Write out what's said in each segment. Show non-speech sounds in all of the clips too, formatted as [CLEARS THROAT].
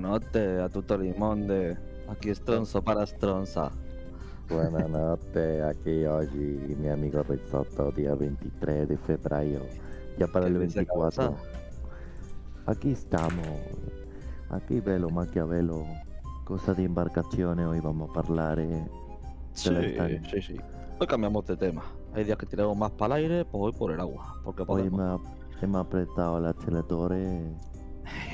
Buonanotte a tutto il mondo. Aquí stronzo para stronza. Buonanotte, aquí oggi mi amigo Rizzotto, día 23 de febbraio, ya para dice 24. causa? Aquí estamos, aquí bello Machiavello, cosa di imbarcazione hoy vamos a parlare Sí, la estancia. sí, sí. Hoy cambiamos de tema. Hay días que tiramos más para el aire, pues hoy por el agua. Porque Hoy podemos. me ha, hemos apretado l'acceleratore,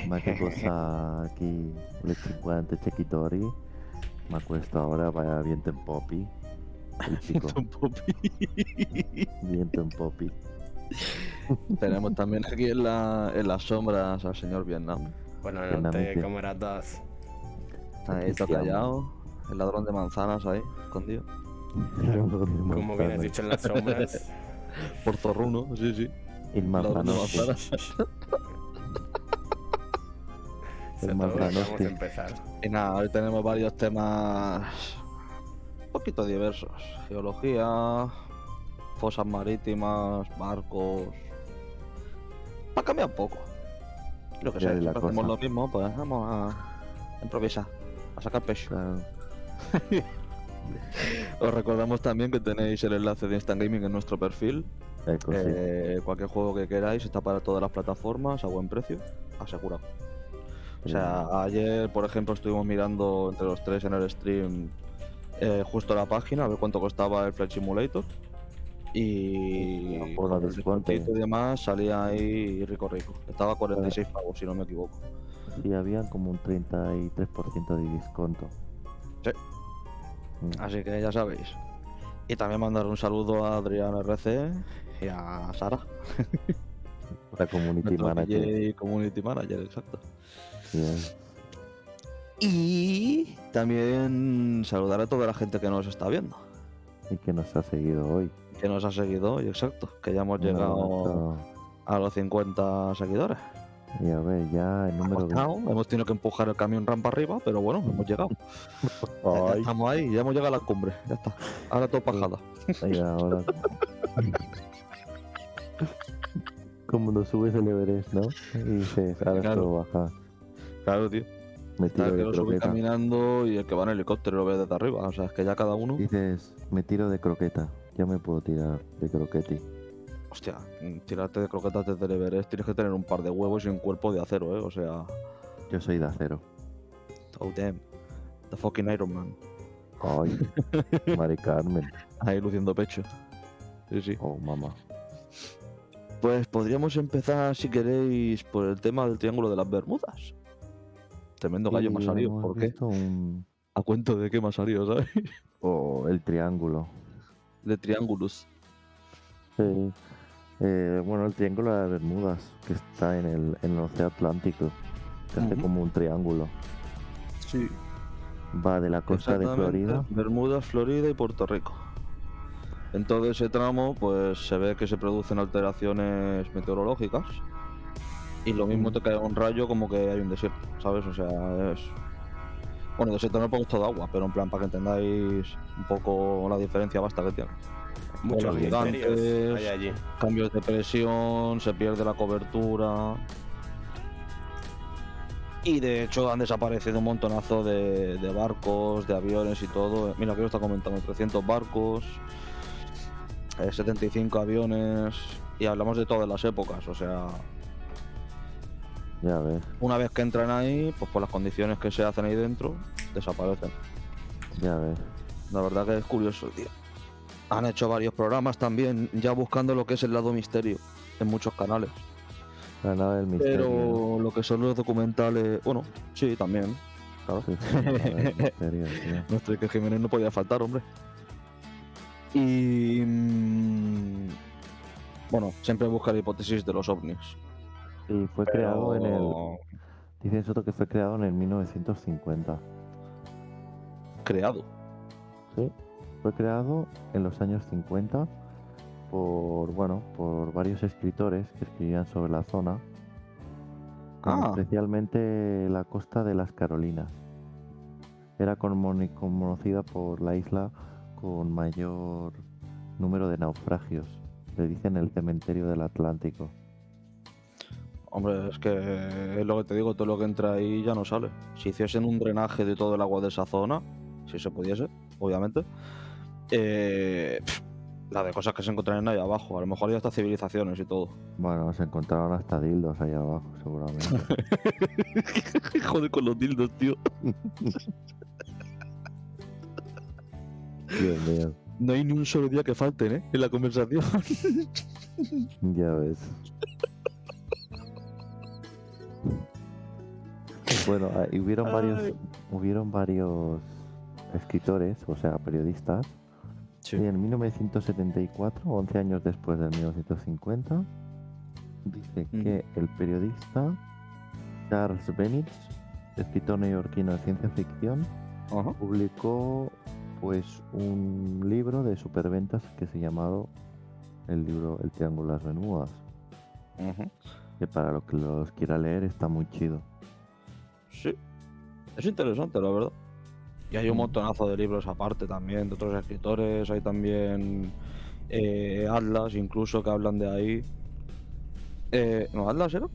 ma che cosa qui le 50 cecchitori, ma questa ora va viento en popi. viento en popi. Tenemos también aquí en, la, en las sombras al señor Vietnam. Buenas Vietnamita. noches, camaradas. Está ahí, Aquí está callado. El ladrón de manzanas ahí, escondido. Como bien has dicho en las sombras. Por zorruno, sí, sí. El todo, manzanotti. [LAUGHS] vamos a empezar. Y nada, hoy tenemos varios temas un poquito diversos. Geología, fosas marítimas, barcos. Para cambiar un poco. Lo que la siempre hacemos cosa. lo mismo, pues vamos a improvisar, a sacar pecho. Claro. [LAUGHS] Os recordamos también que tenéis el enlace de Instant Gaming en nuestro perfil. Eh, cualquier juego que queráis está para todas las plataformas a buen precio, asegurado. O sea, ayer, por ejemplo, estuvimos mirando entre los tres en el stream eh, justo la página a ver cuánto costaba el Flight Simulator. Y No, por el descuentito y demás salía ahí rico rico. Estaba a 46 pavos, si no me equivoco. Sì, había como un 33% de desconto. Sí. Mm. Así que ya sabéis. Y también mandar un saludo a Adrián RC y a Sara, La community [LAUGHS] manager. Community Manager, exacto. Bien. Y también saludar a toda la gente que nos está viendo, Y que nos ha seguido hoy. que nos ha seguido hoy, exacto, que ya hemos llegado a los 50 seguidores. Y a ver, ya el número costado, hemos tenido que empujar el camión rampa arriba, pero bueno, hemos llegado. Ya, [LAUGHS] ya Ay, estamos ahí, ya hemos llegado a la cumbre, ya está. Ahora todo ahora. [LAUGHS] Como no subes el Everest, ¿no? Y dices, ahora Claro. solo baja. Claro, tío. Me tiro de croqueta. caminando y el que va en helicóptero lo ve desde arriba. O sea, es que ya cada uno. Dices, me tiro de croqueta. Ya me puedo tirar de croqueti. Hostia, tirarte de croquetas desde el Everest tienes que tener un par de huevos y un cuerpo de acero, ¿eh? O sea, Yo soy de acero. oh damn. The fucking Iron Man. Ay, [LAUGHS] Mari Carmen. Ahí luciendo pecho. Sí, sí. Oh, mamá. Pues podríamos empezar, si queréis, por el tema del Triángulo de las Bermudas. Tremendo gallo Sí, salido. ¿Por qué? un... A cuento de qué ha salido, ¿sabes? [LAUGHS] Oh, el triángulo. De triángulos. Sí. Eh, bueno, el triángulo de las Bermudas, que está en el, en el Océano Atlántico, que hace como un triángulo. Sí. Va de la costa de Florida. Bermudas, Florida y Puerto Rico. En todo ese tramo, pues se ve que se producen alteraciones meteorológicas. Y lo mismo Mm. te cae un rayo como que hay un desierto, ¿sabes? O sea, es. Bueno, desierto no he puesto de agua, pero en plan para que entendáis un poco la diferencia basta que tiene. Muchos gigantes. hay allí. Cambios de presión, se pierde la cobertura. Y de hecho han desaparecido un montonazo de, de barcos, de aviones y todo. Mira, que lo está comentando, 300 barcos, eh, 75 aviones, y hablamos de todas las épocas. O sea, Ya ves, una vez que entran ahí, pues por las condiciones que se hacen ahí dentro, desaparecen. ya ves. La verdad que es curioso, tío. Han hecho varios programas también, ya buscando lo que es el lado misterio, en muchos canales. La nave del misterio. Pero lo que son los documentales, bueno, sí, también. Claro. Sí, misterio, [LAUGHS] tío. Nuestro Iker Jiménez no podía faltar, hombre. Y. mm, bueno, siempre busca la hipótesis de los ovnis. Y fue Pero- creado en el. Dice Soto que fue creado en el 1950. Creado. Sí. Fue creado en los años 50 por, bueno, por varios escritores que escribían sobre la zona. Ah. Especialmente la costa de las Carolinas. Era cono- conocida por la isla con mayor número de naufragios. Le dicen el cementerio del Atlántico. Hombre, es que es lo que te digo, todo lo que entra ahí ya no sale. Si hiciesen un drenaje de todo el agua de esa zona, si se pudiese, obviamente, eh, pff, la de cosas que se encontrarían ahí abajo, a lo mejor hay hasta civilizaciones y todo. Bueno, se encontraron hasta dildos ahí abajo, seguramente. [LAUGHS] Joder con los dildos, tío. Dios mío, No hay ni un solo día que falten, ¿eh? En la conversación. ya ves. Bueno, ah, y hubieron varios, hubieron varios escritores, o sea, periodistas, Sí. y en 1974, 11 años después del 1950, dice Mm. que el periodista Charles Bennett, escritor neoyorquino de ciencia ficción, publicó pues un libro de superventas que se llamado el libro El Triángulo de las Ujú. que para los que los quiera leer está muy chido. Sí. Es interesante, la verdad. Y hay un Mm. montonazo de libros aparte también, de otros escritores. Hay también eh, Atlas, incluso, que hablan de ahí. Eh, ¿No, Atlas era?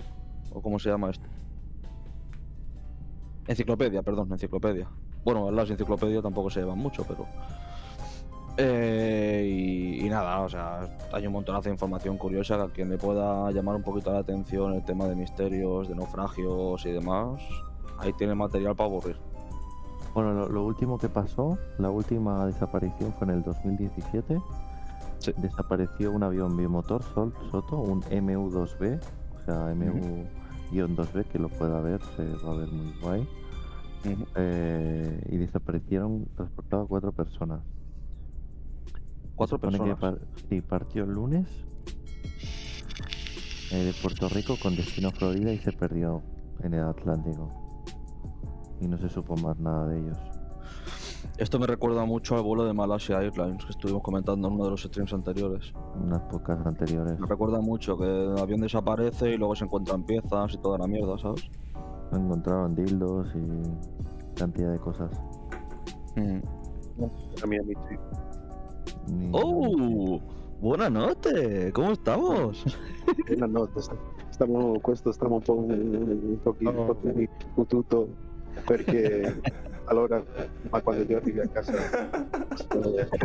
¿O cómo se llama esto? Enciclopedia, perdón, enciclopedia. Bueno, Atlas y enciclopedia tampoco se llevan mucho, pero. Eh, y, y nada, o sea, hay un montonazo de información curiosa que a quien le pueda llamar un poquito la atención el tema de misterios, de naufragios y demás, ahí tiene material para aburrir. Bueno, lo, lo último que pasó, la última desaparición fue en el 2017. Sí. Desapareció un avión bimotor Sol, Soto, un MU-2B, o sea, MU-2B, que lo pueda ver, se va a ver muy guay. Eh, y desaparecieron, transportado a cuatro personas. Cuatro personas. par- sí, partió el lunes eh, de Puerto Rico con destino a Florida y se perdió en el Atlántico. Y no se supo más nada de ellos. Esto me recuerda mucho al vuelo de Malaysia Airlines que estuvimos comentando en uno de los streams anteriores. Unas pocas anteriores. Me recuerda mucho que el avión desaparece y luego se encuentran piezas y toda la mierda, ¿sabes? Encontraron dildos y cantidad de cosas. A mí, a mí, sí. Ni- ¡Oh! Buenas noches, ¿cómo estamos? Buenas noches. Stiamo, questo stiamo un po' un Oh. un po' tutto perché allora ma quando io arrivi a casa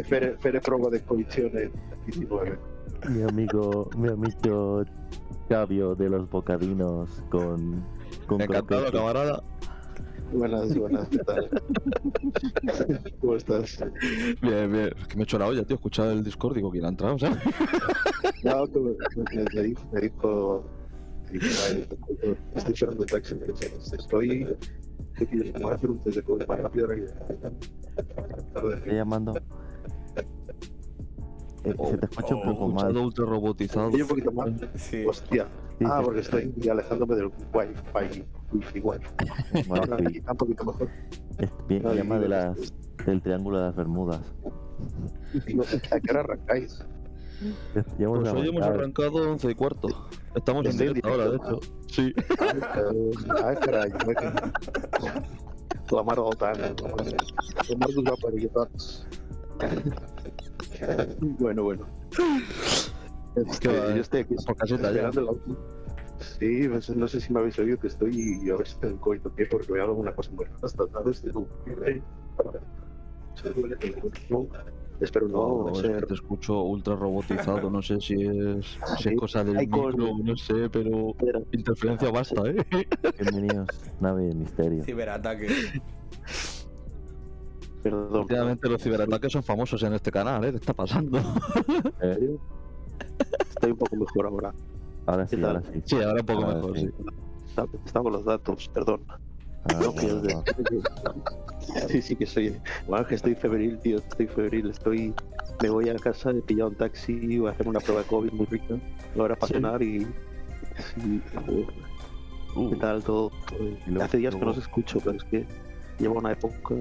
fare, fare prova di cognizione di 9 Mi amigo, mi amigo Cabio de los Bocadinos con, con Encantado, camarada. buenas buenas ¿qué tal? ¿cómo estás? Bien, bien. Es que me he hecho la olla, tío. He escuchado el Discord, digo, ¿quién ha entrado? ¿sabes? no me, me dijo me dijo, me dijo, "Ay, estoy esperando el taxi estoy estoy voy a hacer un test de COVID más rápido ahora que- Estoy llamando. Eh, se te escucha un Oh, poco escuchado mal. ultra robotizado. Un poquito más Sí. Hostia. Sí, ah, sí. porque estoy alejándome del wifi. Wifi, wifi. [LAUGHS] Está un poquito mejor. Es bien, Ay, llama de las, del Triángulo de las Bermudas. ¿A qué hora arrancáis? Pues hoy hemos arrancado. arrancado 11 y cuarto. Estamos en directo ahora, de hecho. Sí. Ay, caray. es que- La mar voltant. La mar dos aparicions. Bueno, bueno. Este, va, yo estoy aquí por caseta ya. esperando el auto. Sí, no sé, no sé si me habéis oído que estoy y a ver si tengo coito pie porque me hago una cosa muy rara esta tarde. Estoy como- Espero no, No, es ser que te escucho ultra robotizado. No sé si es, [LAUGHS] si es cosa del micro, no sé, pero Pero, interferencia basta, ¿eh? [LAUGHS] Bienvenidos, nave de misterio. Ciberataque. perdón. Últimamente los ciberataques son famosos en este canal, ¿eh? ¿Qué está pasando? ¿En serio? Estoy un poco mejor ahora. Ahora sí, ahora sí. Sí, ahora un poco Ahora mejor, sí. Estamos los datos, perdón. Ah, No, que. Sí, sí que soy. Bueno, que estoy febril, tío. Estoy febril. Estoy. Me voy a casa, he pillado un taxi, voy a hacer una prueba de COVID muy rica. Ahora para Sí. cenar y. sí, Uh, ¿Qué tal todo? Luego- Hace días que no os escucho, pero es que llevo una época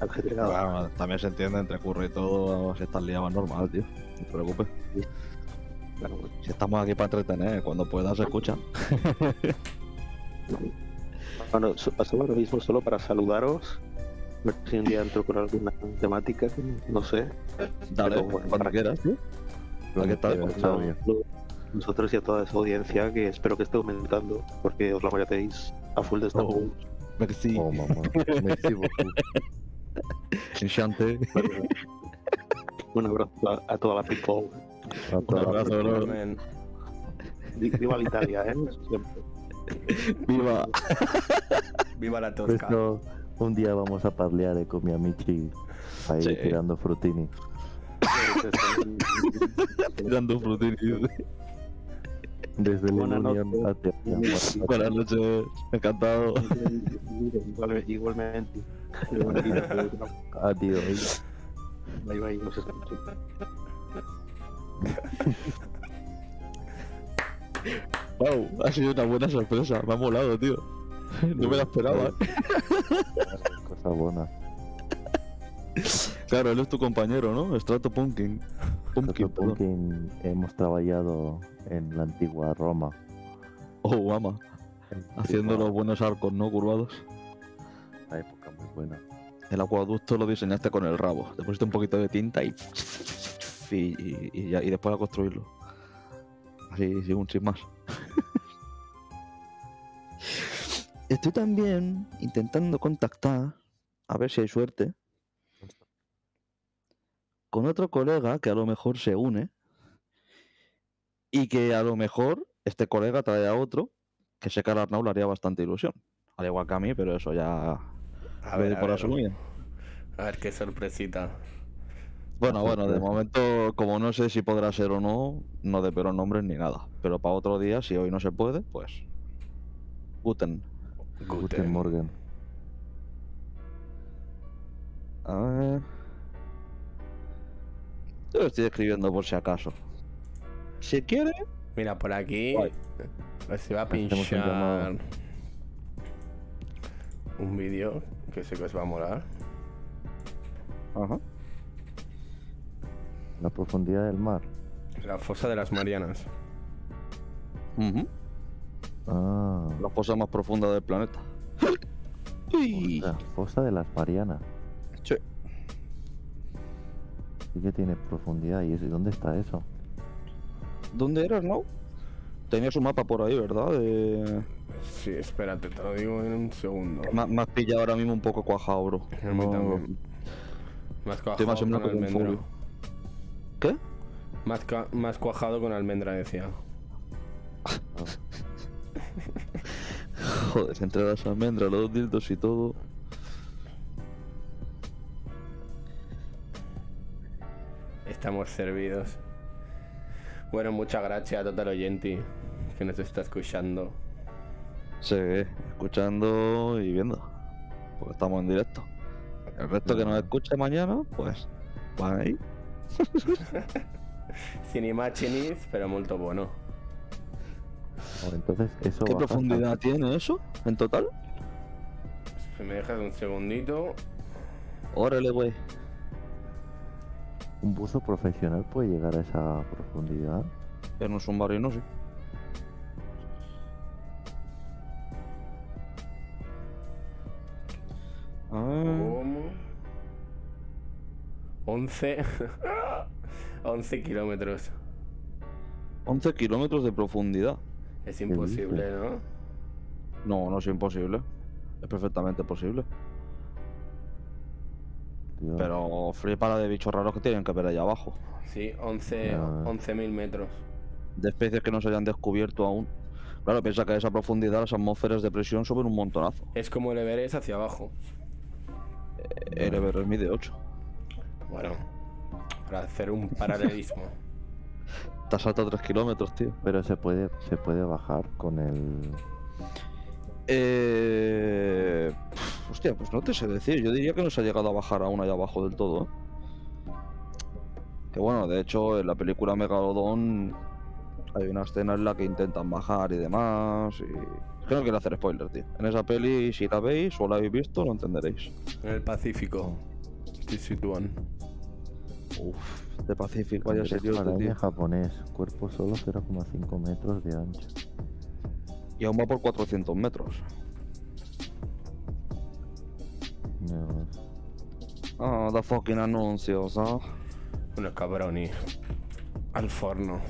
ajetreada. bueno, también se entiende, entre curro y todo, si estás liado es normal, tío. No te preocupes. Claro. Si estamos aquí para entretener, cuando puedas escucha. Bueno, pasaba ahora mismo solo para saludaros. A ver si un día entro con alguna temática, que no sé. Dale, Pero bueno, cuando quieras, pues, Sabio. nosotros y a toda esa audiencia que espero que esté aumentando porque os la merecéis a full de Star Oh. Merci. Oh, mamá. [LAUGHS] Merci beaucoup. Enchante. Un abrazo a, a toda la people. A Un toda abrazo, la Italia, ¿eh? Siempre. Viva. [LAUGHS] Viva la Por tosca. un día vamos a parleare con mi amici ahí Sí. tirando frutini. Tirando frutini. Desde la Buenas Unión noches. Buenas noches. Encantado. Igual- Igualmente. Igualmente. Adiós. Bye, bye, nos escuchamos. [LAUGHS] Wow, ha sido una buena sorpresa. Me ha molado, tío. No me la esperaba. [LAUGHS] Cosa buena. Claro, él es tu compañero, ¿no? Strato Pumpkin. Pumpkin, hemos trabajado en la antigua Roma. Oh, ama. Haciendo los buenos arcos, ¿no? Curvados. Una época muy buena. El acueducto lo diseñaste con el rabo. Te pusiste un poquito de tinta y. Y, y- y ya- y después a construirlo. Así, sin un sin más. Estoy también intentando contactar, a ver si hay suerte, con otro colega que a lo mejor se une y que a lo mejor este colega trae a otro que sé que a Arnau le haría bastante ilusión. Al igual que a mí, pero eso ya A ver, por ver, asumido. a ver qué sorpresita. Bueno, [LAUGHS] bueno, de momento, como no sé si podrá ser o no, no de pero nombres ni nada. Pero para otro día, si hoy no se puede, pues. Guten. Guten Guten. Morgen. A ver. Yo lo estoy escribiendo por si acaso. Si quiere. Mira, por aquí se va a un pinchar llamado. un vídeo que sé que os va a molar. Ajá. La profundidad del mar. La fosa de las Marianas. Ujú. Ah. La fosa más profunda del planeta. [GASPS] Uy. La fosa de las Marianas. Sí. Sí que tiene profundidad. ¿Y eso- y dónde está eso? ¿Dónde eras, no? Tenías un mapa por ahí, ¿verdad? De... Sí, espérate, te lo digo en un segundo. Me, me has pillado ahora mismo un poco cuajado, bro. No- también. Más Estoy más cuajado con almendra. ¿Qué? Más, más cuajado con almendra, decía. Joder, entre las almendras, los dildos y todo. Estamos servidos. Bueno, muchas gracias a Total Oyenti que nos está escuchando. Sí, escuchando y viendo. Porque estamos en directo. El resto que nos escuche mañana, pues van ahí. [LAUGHS] Sin imágenes, pero muy bueno. Entonces, eso ¿Qué profundidad tiene eso en total? Si me dejas un segundito. Órale, güey. Un buzo profesional puede llegar a esa profundidad. En un submarino, sí. Ah, ¿Cómo? 11. 11 [LAUGHS] kilómetros. 11 kilómetros de profundidad. Es imposible, ¿no? No, no es imposible. Es perfectamente posible. Tío. Pero flipa la de bichos raros que tienen que ver allá abajo. Sí, 11 Ah. 11.000 metros. De especies que no se hayan descubierto aún. Claro, piensa que a esa profundidad las atmósferas de presión suben un montonazo. Es como el Everest hacia abajo. El Everest mide 8. Bueno, para hacer un paralelismo. [LAUGHS] Te has saltado 3 kilómetros, tío. Pero se puede, se puede bajar con el. Eh... Hostia, pues no te sé decir. Yo diría que no se ha llegado a bajar aún allá abajo del todo. ¿eh? Que bueno, de hecho, en la película Megalodon hay una escena en la que intentan bajar y demás. Y... Es que no quiero hacer spoiler, tío. En esa peli, si la veis o la habéis visto, lo entenderéis. En el Pacífico. Sitúan. Uf, de Pacific, vaya serio, araña tío. japonés. Cuerpo solo 0,5 metros de ancho. Y aún va por 400 metros. Dios. Ah, da fucking anuncios, ¿ah? Unos cabrones. Al forno.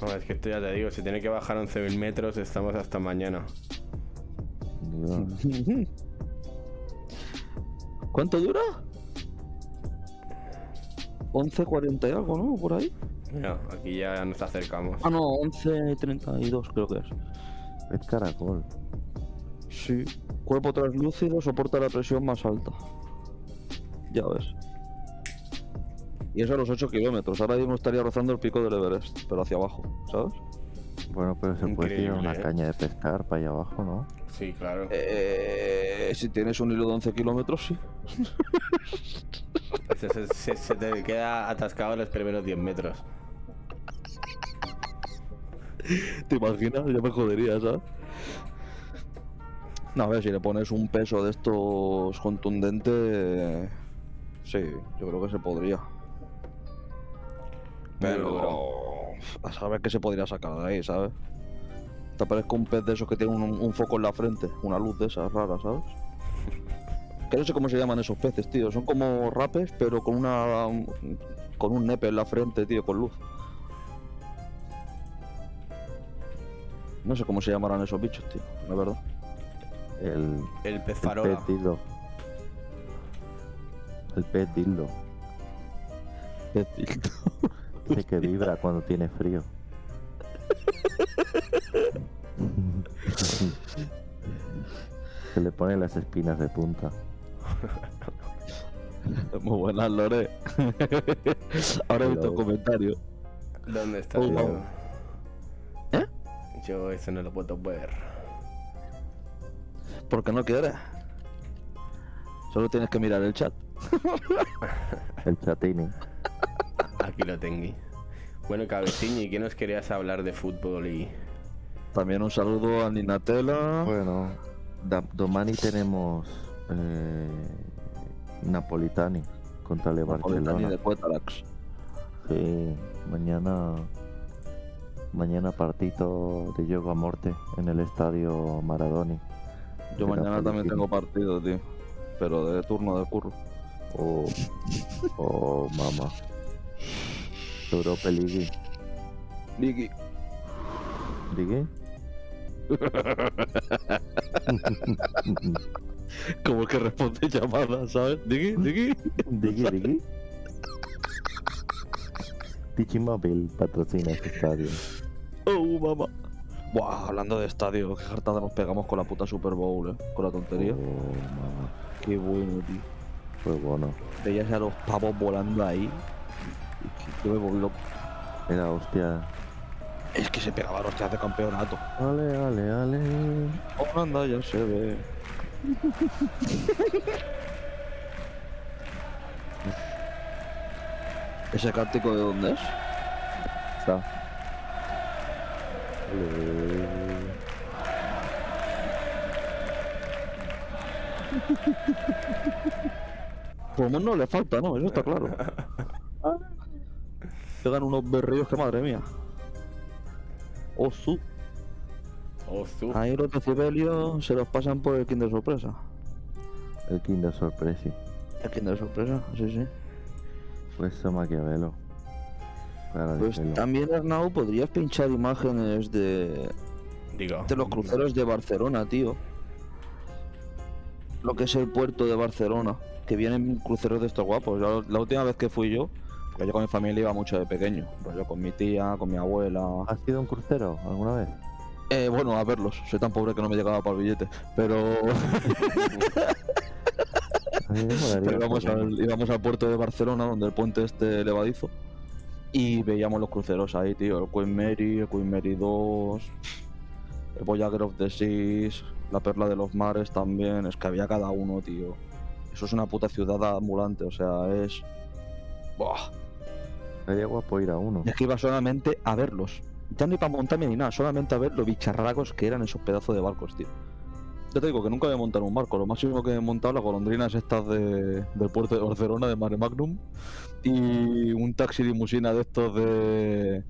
No, es que esto ya te digo, si tiene que bajar 11.000 metros, estamos hasta mañana. [LAUGHS] ¿Cuánto dura? 11.40 y algo, ¿no? Por ahí. Mira, aquí ya nos acercamos. Ah, no, 11.32 creo que es. Es caracol. Sí. Cuerpo translúcido soporta la presión más alta. Ya ves. Y eso a los 8 kilómetros. Ahora mismo estaría rozando el pico del Everest, pero hacia abajo, ¿sabes? Bueno, pero se puede tirar una ¿eh? caña de pescar para allá abajo, ¿no? Sí, claro. Eh, si tienes un hilo de 11 kilómetros, sí. [LAUGHS] Se, se- se- se te queda atascado en los primeros 10 metros. ¿Te imaginas? Ya me jodería, ¿sabes? No, a ver, si le pones un peso de estos contundente, sí, yo creo que se podría. Pero a saber qué se podría sacar de ahí, ¿sabes? Te parezca un pez de esos que tiene un, un foco en la frente, una luz de esas raras, ¿sabes? [LAUGHS] Que no sé cómo se llaman esos peces, tío. Son como rapes, pero con una con un nepe en la frente, tío, con luz. No sé cómo se llamarán esos bichos, tío, la verdad. El, El pez el farola. pez dildo. El pez dildo. Pecito. Ese [LAUGHS] que vibra cuando tiene frío. [LAUGHS] Se le ponen las espinas de punta. [LAUGHS] Muy buenas, Lore. [LAUGHS] Ahora he visto Cuidado. un comentario. ¿Dónde está Oh, wow. ¿Eh? Yo eso no lo puedo ver. ¿Por qué no quieres? Solo tienes que mirar el chat. [LAUGHS] El chatini. Aquí lo tengo. Bueno, cabeciñi, ¿qué nos querías hablar de fútbol y...? También un saludo a Ninatela. Bueno, domani tenemos eh, Napolitani contra el Napolitani Barcelona. de Cuetarax. Sí, mañana mañana partido de yoga a morte en el estadio Maradoni. Yo mañana también tengo partido, tío. Pero de turno de curro. Oh, oh, mamá. Europa League. Vicky. ¿Digue? [LAUGHS] [LAUGHS] Como que responde llamadas, ¿sabes? Digi, digi. ¿Digue, digue? T-Mobile patrocina este estadio. Oh, mamá. Buah, hablando de estadio, qué hartada nos pegamos con la puta Super Bowl, eh. Con la tontería. Oh, mamá. Qué bueno, tío. Fue bueno. Veías a los pavos volando ahí. Y que yo me volví loco. Era hostia. Es que se pegaban hostias de campeonato. Ale, ale, ale. Oh, anda, ya se ve. [LAUGHS] ¿Ese cántico de dónde es? Está. [LAUGHS] Por lo menos le falta, ¿no? Eso está claro. [LAUGHS] Pegan unos berrillos que madre mía. Osu. Oh. Ahí los decibelios se los pasan por el Kinder Sorpresa. El Kinder Sorpresi. El Kinder Sorpresa, sí, sí. Fue eso Maquiavelo. Para Pues decirlo. también, Arnau, podrías pinchar imágenes de, Digo. de los cruceros de Barcelona, tío. Lo que es el puerto de Barcelona. Que vienen cruceros de estos guapos. Yo- la última vez que fui yo, porque yo con mi familia iba mucho de pequeño. Pues yo con mi tía, con mi abuela. ¿Has sido un crucero alguna vez? Eh, bueno, a verlos. Soy tan pobre que no me llegaba para el billete. Pero, A [LAUGHS] pero íbamos, al, íbamos al puerto de Barcelona, donde el puente este levadizo. Y veíamos los cruceros ahí, tío. El Queen Mary, el Queen Mary 2, el Voyager of the Seas, la Perla de los Mares también. Es que había cada uno, tío. Eso es una puta ciudad ambulante, o sea, es. Buah. Sería guapo ir a uno. Es que iba solamente a verlos. Ya ni para montarme ni nada, solamente a ver lo bicharracos que eran esos pedazos de barcos, tío. Ya te digo que nunca a montar un barco, lo máximo que he montado las golondrinas estas de, del puerto de Barcelona, de Mare Magnum, y un taxi limusina de estos de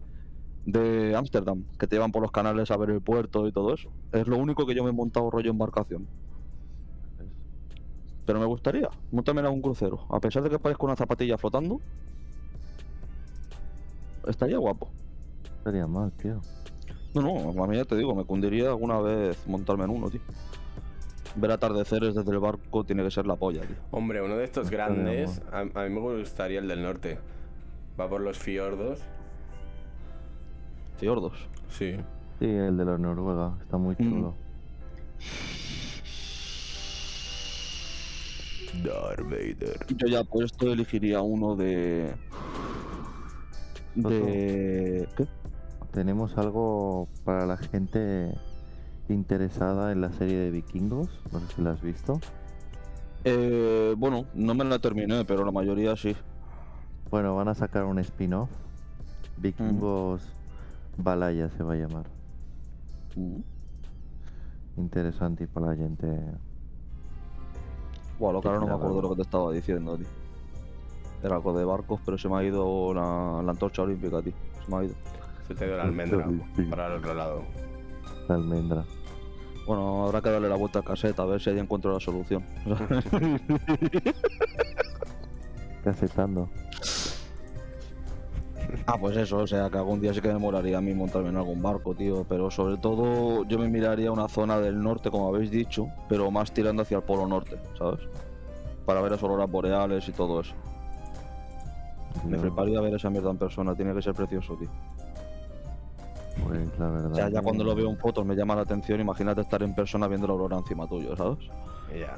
de Ámsterdam, que te llevan por los canales a ver el puerto y todo eso. Es lo único que yo me he montado rollo embarcación. Pero me gustaría montarme en algún crucero, a pesar de que parezca una zapatilla flotando. Estaría guapo. Sería mal, tío. No, no, a mí ya te digo, me cundiría alguna vez montarme en uno, tío. Ver atardeceres desde el barco tiene que ser la polla, tío. Hombre, uno de estos Estaría grandes, a, a mí me gustaría el del norte. Va por los fiordos. Fiordos. Sí. Sí, el de los Noruega. Está muy Mm. chulo. Darth Vader. Yo ya puesto elegiría uno de. De. ¿Qué? Tenemos algo para la gente interesada en la serie de vikingos. No sé si la has visto. Eh, bueno, no me la terminé, pero la mayoría sí. Bueno, van a sacar un spin-off. Vikingos Balaya se va a llamar. Interesante y para la gente. Buah, lo que ahora no me acuerdo lo que te estaba diciendo, tío. Era algo de barcos, pero se me ha ido la, la antorcha olímpica, tío. Se me ha ido. Se te la almendra Sí. para el otro lado. La almendra. Bueno, habrá que darle la vuelta al caseta a ver si ahí encuentro la solución. [LAUGHS] Casetando. ah, pues eso, o sea, que algún día sí que me molaría a mí montarme en algún barco, tío. Pero sobre todo yo me miraría una zona del norte, como habéis dicho, pero más tirando hacia el polo norte, ¿sabes? Para ver las auroras boreales y todo eso. Me Yo, fliparía ver esa mierda en persona, tiene que ser precioso, tío. Pues la verdad. O sea, ya que- cuando lo veo en fotos me llama la atención, imagínate estar en persona viendo la aurora encima tuyo, ¿sabes? Y ya.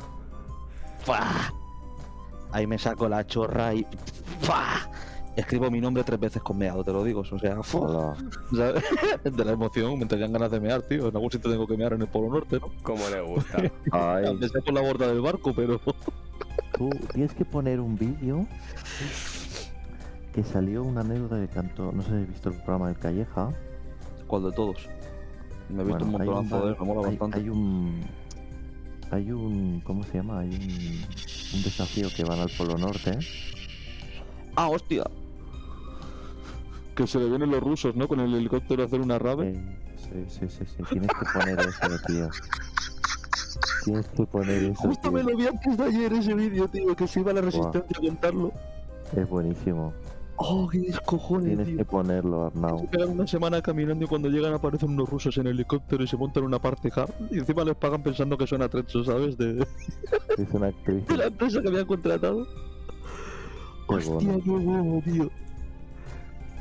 ¡Fua! Ahí me saco la chorra y. ¡Fua! Escribo mi nombre tres veces con meado, te lo digo. O sea, ¡fua! Hola. [LAUGHS] ¿sabes? de la emoción, me entrarían ganas de mear, tío. En algún sitio tengo que mear en el Polo Norte, ¿no? Como le gusta. [LAUGHS] Ay, sea por la borda del barco, pero. [LAUGHS] tú tienes que poner un vídeo que salió una anécdota que cantó. No sé si has visto el programa del Calleja. ¿Cuál de todos? Me he visto Bueno, un hay montonazo de él, me mola hay- bastante. Hay un. Hay un. ¿Cómo se llama? Hay un. Un desafío que van al Polo Norte. ¡Ah, hostia! Que se le vienen los rusos, ¿no? Con el helicóptero a hacer una rave. Eh, sí, sí, sí, sí. Tienes que poner eso, tío. Tienes que poner eso. Justo tío. me lo vi antes de ayer ese vídeo, tío, que se iba a la resistencia a contarlo. Es buenísimo. ¡Oh, qué descojones, Tienes tío! que ponerlo, Arnau. Se pegan una semana caminando y cuando llegan aparecen unos rusos en helicóptero y se montan una parte hard y encima les pagan pensando que son atrechos, ¿sabes? De, Es una actriz. de la empresa que habían contratado. Qué Hostia, bueno. qué bueno, tío.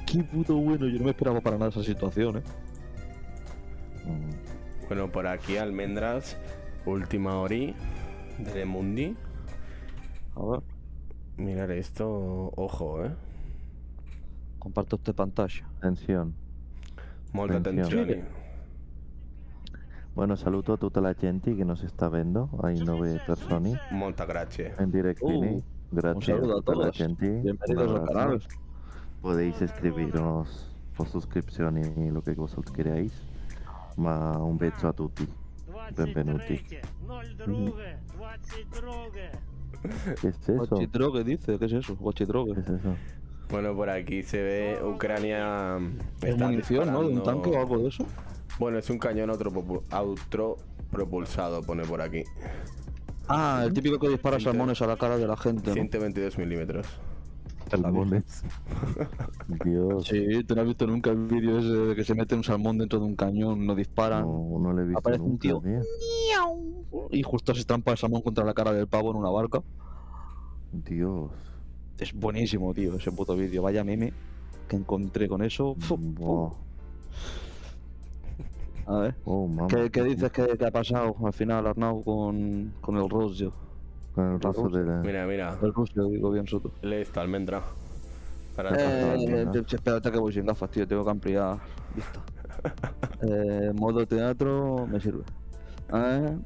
Qué puto bueno. Yo no me esperaba para nada esa situación, eh. Mm, Bueno, por aquí almendras. Última ori de Mundi. A ver, Mirar esto. Ojo, eh. Comparto esta pantalla. Tensión. Molta Atención. Bueno, saluto a tutta la gente que nos está viendo. Hay nueve personas Molta grazie. en directo. Uh, Gracias saludo a tutta la gente. Bienvenidos Un al canal. Podéis escribirnos por suscripción y lo que vosotros queráis. Ma un beso a tutti. Benvenuti. 22, 22. ¿Qué es eso? Guachidrogue dice, ¿qué es eso? ¿Qué Guachidrogue. es eso? Bueno, por aquí se ve Ucrania. ¿Es está munición, no? ¿De un tanque o algo de eso? Bueno, es un cañón autopropu- autopropulsado, pone por aquí. Ah, el típico que dispara salmones a la cara de la gente, ¿no? 122 milímetros. Salmones. [LAUGHS] Dios. Sí, ¿tú no has visto nunca el vídeo ese de que se mete un salmón dentro de un cañón, no disparan No, no lo he visto Aparece un tío. y justo se estampa el salmón contra la cara del pavo en una barca? Dios. Es buenísimo, tío, ese puto vídeo. Vaya meme que encontré con eso. A ver, Oh. ¿qué, qué dices que, que ha pasado al final, Arnau, con, con el Rusio? Con el ruso de la... Mira, mira. El Rusio, digo bien, Soto. Lee esto, almendra. Para Eh, ¿no? eh, espérate que voy sin gafas, tío, tengo que ampliar vista. [LAUGHS] Eh, modo teatro me sirve. Eh,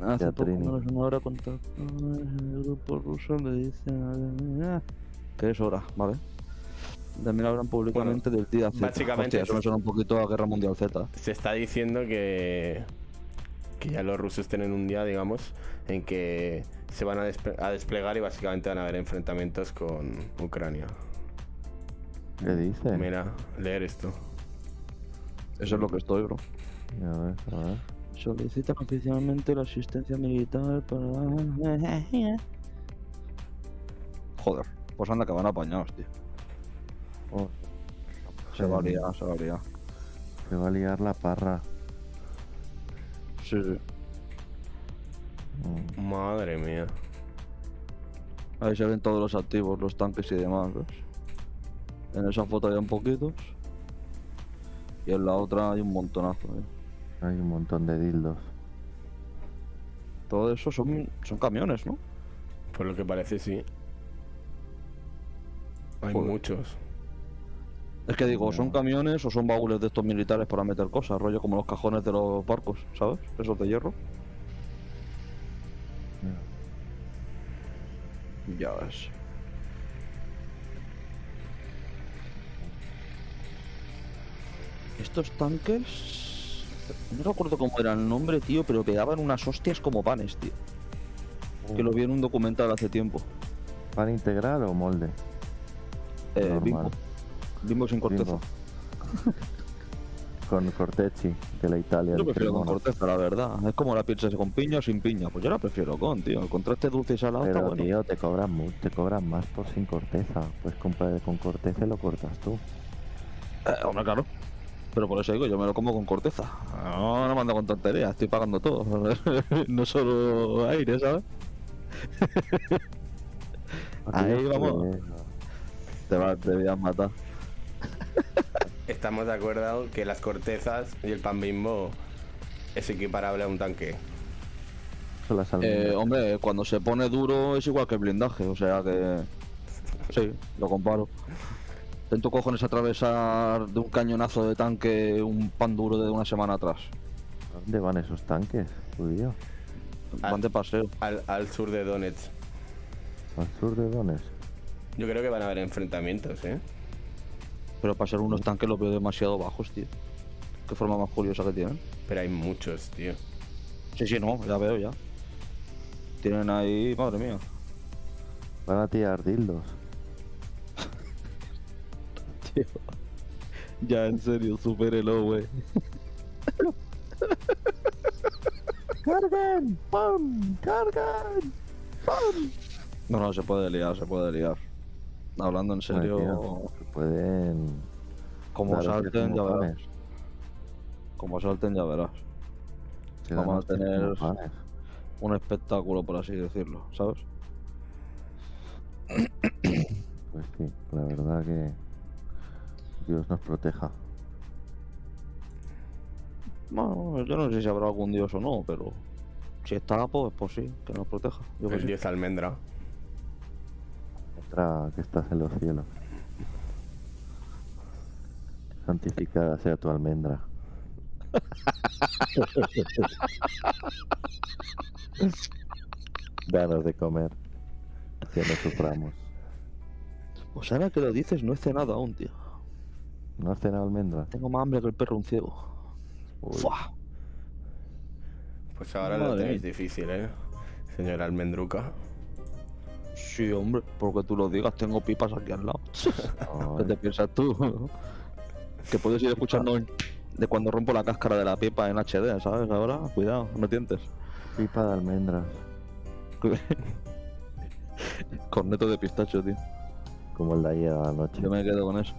hace poco menos una hora contacto el grupo ruso le dice eh, que es hora, ¿vale? También hablan públicamente del día Z. básicamente Hostia, eso es- me suena un poquito a Guerra Mundial Z. Se está diciendo que. Que ya los rusos tienen un día, digamos, en que se van a, desple- a desplegar y básicamente van a haber enfrentamientos con Ucrania. ¿Qué dice? Mira, leer esto. Eso es lo que estoy, bro. A ver, a ver. Solicitan oficialmente la asistencia militar para. [LAUGHS] Joder, pues anda que van apañados, tío. Oh, Se va a liar, se va a liar. Se va a liar la parra. Sí, sí. Mm, Madre mía. Ahí se ven todos los activos, los tanques y demás, ¿ves? En esa foto hay un poquitos. Y en la otra hay un montonazo, ¿eh? Hay un montón de dildos. Todo eso son, son camiones, ¿no? Por lo que parece, sí. Hay Joder. muchos. Es que digo, ¿son camiones o son baúles de estos militares para meter cosas? Rollo como los cajones de los barcos, ¿sabes? Esos de hierro. Ya. Ves. Estos tanques. No recuerdo cómo era el nombre, tío, pero pegaban unas hostias como panes, tío. Que lo vi en un documental hace tiempo. ¿Pan integral o molde? Eh, bimbo. Bimbo sin corteza. Bimbo. con cortecci de la Italia. Yo prefiero con corteza, la verdad. Es como la pizza con piña o sin piña. Pues yo la prefiero con, tío. El contraste dulce y salado está Pero bueno. tío, te cobran, mu- te cobran más por sin corteza. Pues comprar con corteza y lo cortas tú. Eh, hombre, claro. Pero por eso digo, yo me lo como con corteza. No, no me ando con tonterías, estoy pagando todo. [LAUGHS] no solo aire, ¿sabes? Ahí vamos. Te vas, te voy a matar. Estamos de acuerdo que las cortezas y el pan bimbo es equiparable a un tanque. Eh, hombre, cuando se pone duro es igual que el blindaje, o sea que. [LAUGHS] Sí, lo comparo. Intento cojones atravesar de un cañonazo de tanque un pan duro de una semana atrás. ¿Dónde van esos tanques, judío? Van de paseo. Al, al sur de Donetsk. Al sur de Donetsk. Yo creo que van a haber enfrentamientos, ¿eh? Pero para ser unos tanques los veo demasiado bajos, tío. Qué forma más curiosa que tienen. Pero hay muchos, tío. Sí, sí, no, ya veo, ya. Tienen ahí, madre mía. Van a tirar dildos. Tío. Ya, en serio, supérelo, güey. ¡Cargan! ¡Pam! ¡Cargan! No, no, se puede liar, se puede liar. Hablando en Ay, serio, tío, pueden. como salten, ya verás. Como salten, ya verás. Vamos a tener-. Un espectáculo, por así decirlo, ¿sabes? Pues sí, la verdad que. Dios nos proteja. Bueno, yo no sé si habrá algún dios o no, pero si está, pues, pues sí, que nos proteja. Yo El dios almendra. Que estás en los cielos. Santificada sea tu almendra. [LAUGHS] Danos de comer. Que no suframos. Pues ahora que lo dices, no he cenado aún, tío. ¿No has cenado almendra? Tengo más hambre que el perro un ciego. Fua. Pues ahora lo Madre tenéis mía. difícil, ¿eh? Señora almendruca. Sí, hombre, porque tú lo digas, tengo pipas aquí al lado. [LAUGHS] ¿Qué te piensas tú? que puedes ir escuchando de cuando rompo la cáscara de la pipa en HD, ¿sabes? Ahora, cuidado, no tientes. pipa de almendras. [LAUGHS] Corneto de pistacho, tío. Como el de ayer a la noche. Yo me quedo con eso.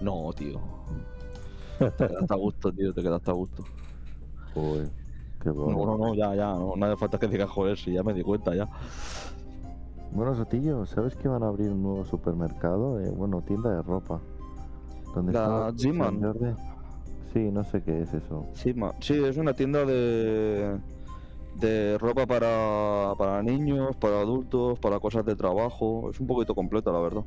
No, tío. Te quedaste a gusto, tío, te quedaste a gusto. Uy, qué No, bueno. no, no, ya, ya, no, no hace falta que digas joder, si ya me di cuenta ya. Bueno, Sotillo, ¿sabes que van a abrir un nuevo supermercado? Eh, bueno, tienda de ropa. ¿Dónde La G-Man. Jordi? Sí, no sé qué es eso. Sí, sí, es una tienda de de ropa para, para niños, para adultos, para cosas de trabajo. Es un poquito completa, la verdad.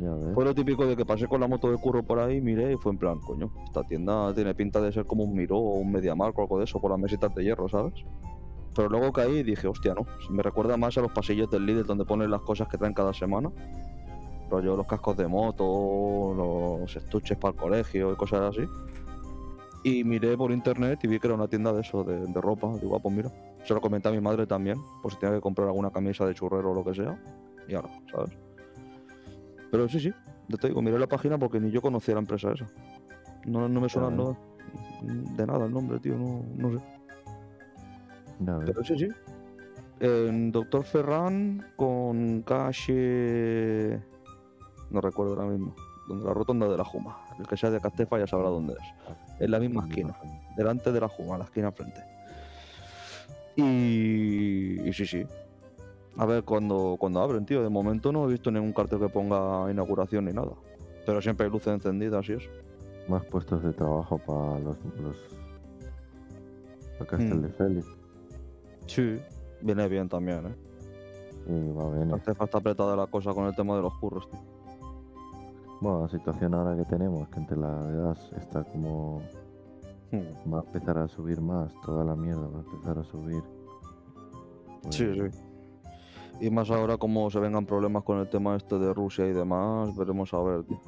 Ya ves. Fue lo típico de que pasé con la moto de curro por ahí, miré y fue en plan, coño, esta tienda tiene pinta de ser como un Miró o un Mediamarkt o algo de eso por las mesitas de hierro, ¿sabes? Pero luego caí y dije, hostia, no, me recuerda más a los pasillos del Lidl donde ponen las cosas que traen cada semana. Rollo los cascos de moto, los estuches para el colegio y cosas así. Y miré por internet y vi que era una tienda de eso, de, de ropa. Digo, ah, pues mira, se lo comenté a mi madre también, por si tenía que comprar alguna camisa de churrero o lo que sea. Y ahora, ¿sabes? Pero sí, sí, ya te digo, miré la página porque ni yo conocía la empresa esa. No, no me suena Ya ves. no- de nada el nombre, tío, no, no sé. Ves. Pero sí, sí. En Doctor Ferran con calle. No recuerdo ahora mismo. donde la rotonda de la Juma. El que sea de Castefa ya sabrá dónde es. En la misma esquina, delante de la Juma, la esquina enfrente. Y, y sí, sí. A ver cuando, cuando abren, tío. De momento no he visto ningún cartel que ponga inauguración ni nada. Pero siempre hay luces encendidas y eso. Más puestos de trabajo para los. los... para Castel Mm. de Félix. Sí. Viene bien también, ¿eh? Y va bien. Castefa está apretada la cosa con el tema de los curros, tío. Bueno, la situación ahora que tenemos, que entre la gas está como. Hmm. va a empezar a subir más, toda la mierda va a empezar a subir. Pues, Sí, sí. Y más ahora como se vengan problemas con el tema este de Rusia y demás, veremos a ver, tío.